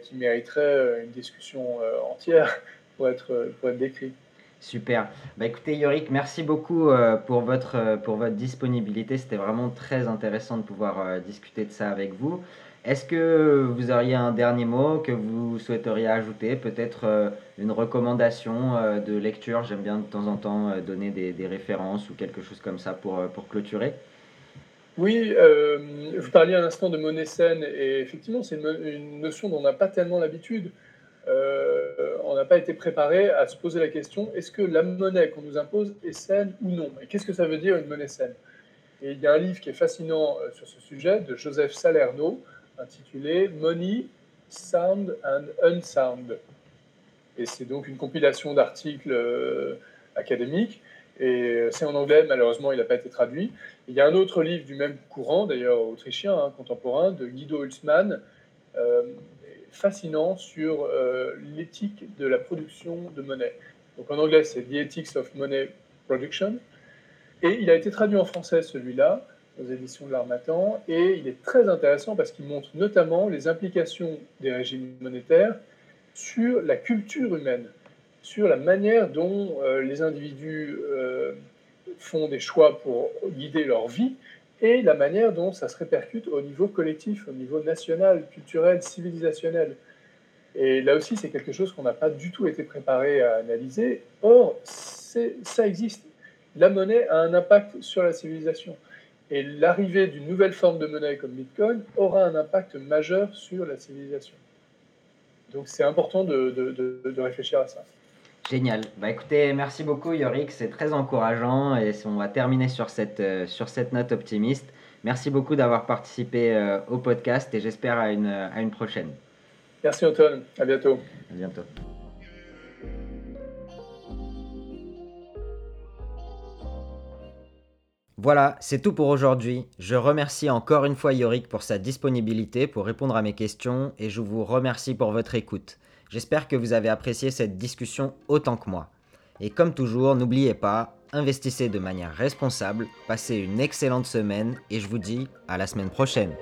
qui mériteraient une discussion entière pour être, pour être décrits. Super. Bah écoutez Yorick, merci beaucoup pour, votre, pour votre disponibilité. C'était vraiment très intéressant de pouvoir discuter de ça avec vous. Est-ce que vous auriez un dernier mot que vous souhaiteriez ajouter Peut-être euh, une recommandation euh, de lecture? J'aime bien de temps en temps euh, donner des, références ou quelque chose comme ça pour, pour clôturer. Oui, vous parliez un instant de monnaie saine et effectivement c'est une, notion dont on n'a pas tellement l'habitude. on n'a pas été préparé à se poser la question est-ce que la monnaie qu'on nous impose est saine ou non? Et qu'est-ce que ça veut dire une monnaie saine? Et il y a un livre qui est fascinant sur ce sujet de Joseph Salerno intitulé Money, Sound and Unsound. Et c'est donc une compilation d'articles euh, académiques. Et c'est en anglais, malheureusement, il n'a pas été traduit. Il y a un autre livre du même courant, d'ailleurs autrichien, hein, contemporain, de Guido Hülsmann, euh, fascinant sur euh, l'éthique de la production de monnaie. Donc en anglais, c'est The Ethics of Money Production. Et il a été traduit en français, celui-là aux éditions de l'Armatan, et il est très intéressant parce qu'il montre notamment les implications des régimes monétaires sur la culture humaine, sur la manière dont euh, les individus euh, font des choix pour guider leur vie, et la manière dont ça se répercute au niveau collectif, au niveau national, culturel, civilisationnel. Et là aussi, c'est quelque chose qu'on n'a pas du tout été préparé à analyser. Or, ça existe. La monnaie a un impact sur la civilisation. Et l'arrivée d'une nouvelle forme de monnaie comme Bitcoin aura un impact majeur sur la civilisation. Donc c'est important de, de, réfléchir à ça. Génial. Bah écoutez, merci beaucoup Yorick, c'est très encourageant et on va terminer sur cette, euh, sur cette note optimiste. Merci beaucoup d'avoir participé euh, au podcast et j'espère à une, à une prochaine. Merci Antoine, à bientôt. À bientôt. Voilà, c'est tout pour aujourd'hui. Je remercie encore une fois Yorick pour sa disponibilité pour répondre à mes questions et je vous remercie pour votre écoute. J'espère que vous avez apprécié cette discussion autant que moi. Et comme toujours, n'oubliez pas, investissez de manière responsable, passez une excellente semaine et je vous dis à la semaine prochaine.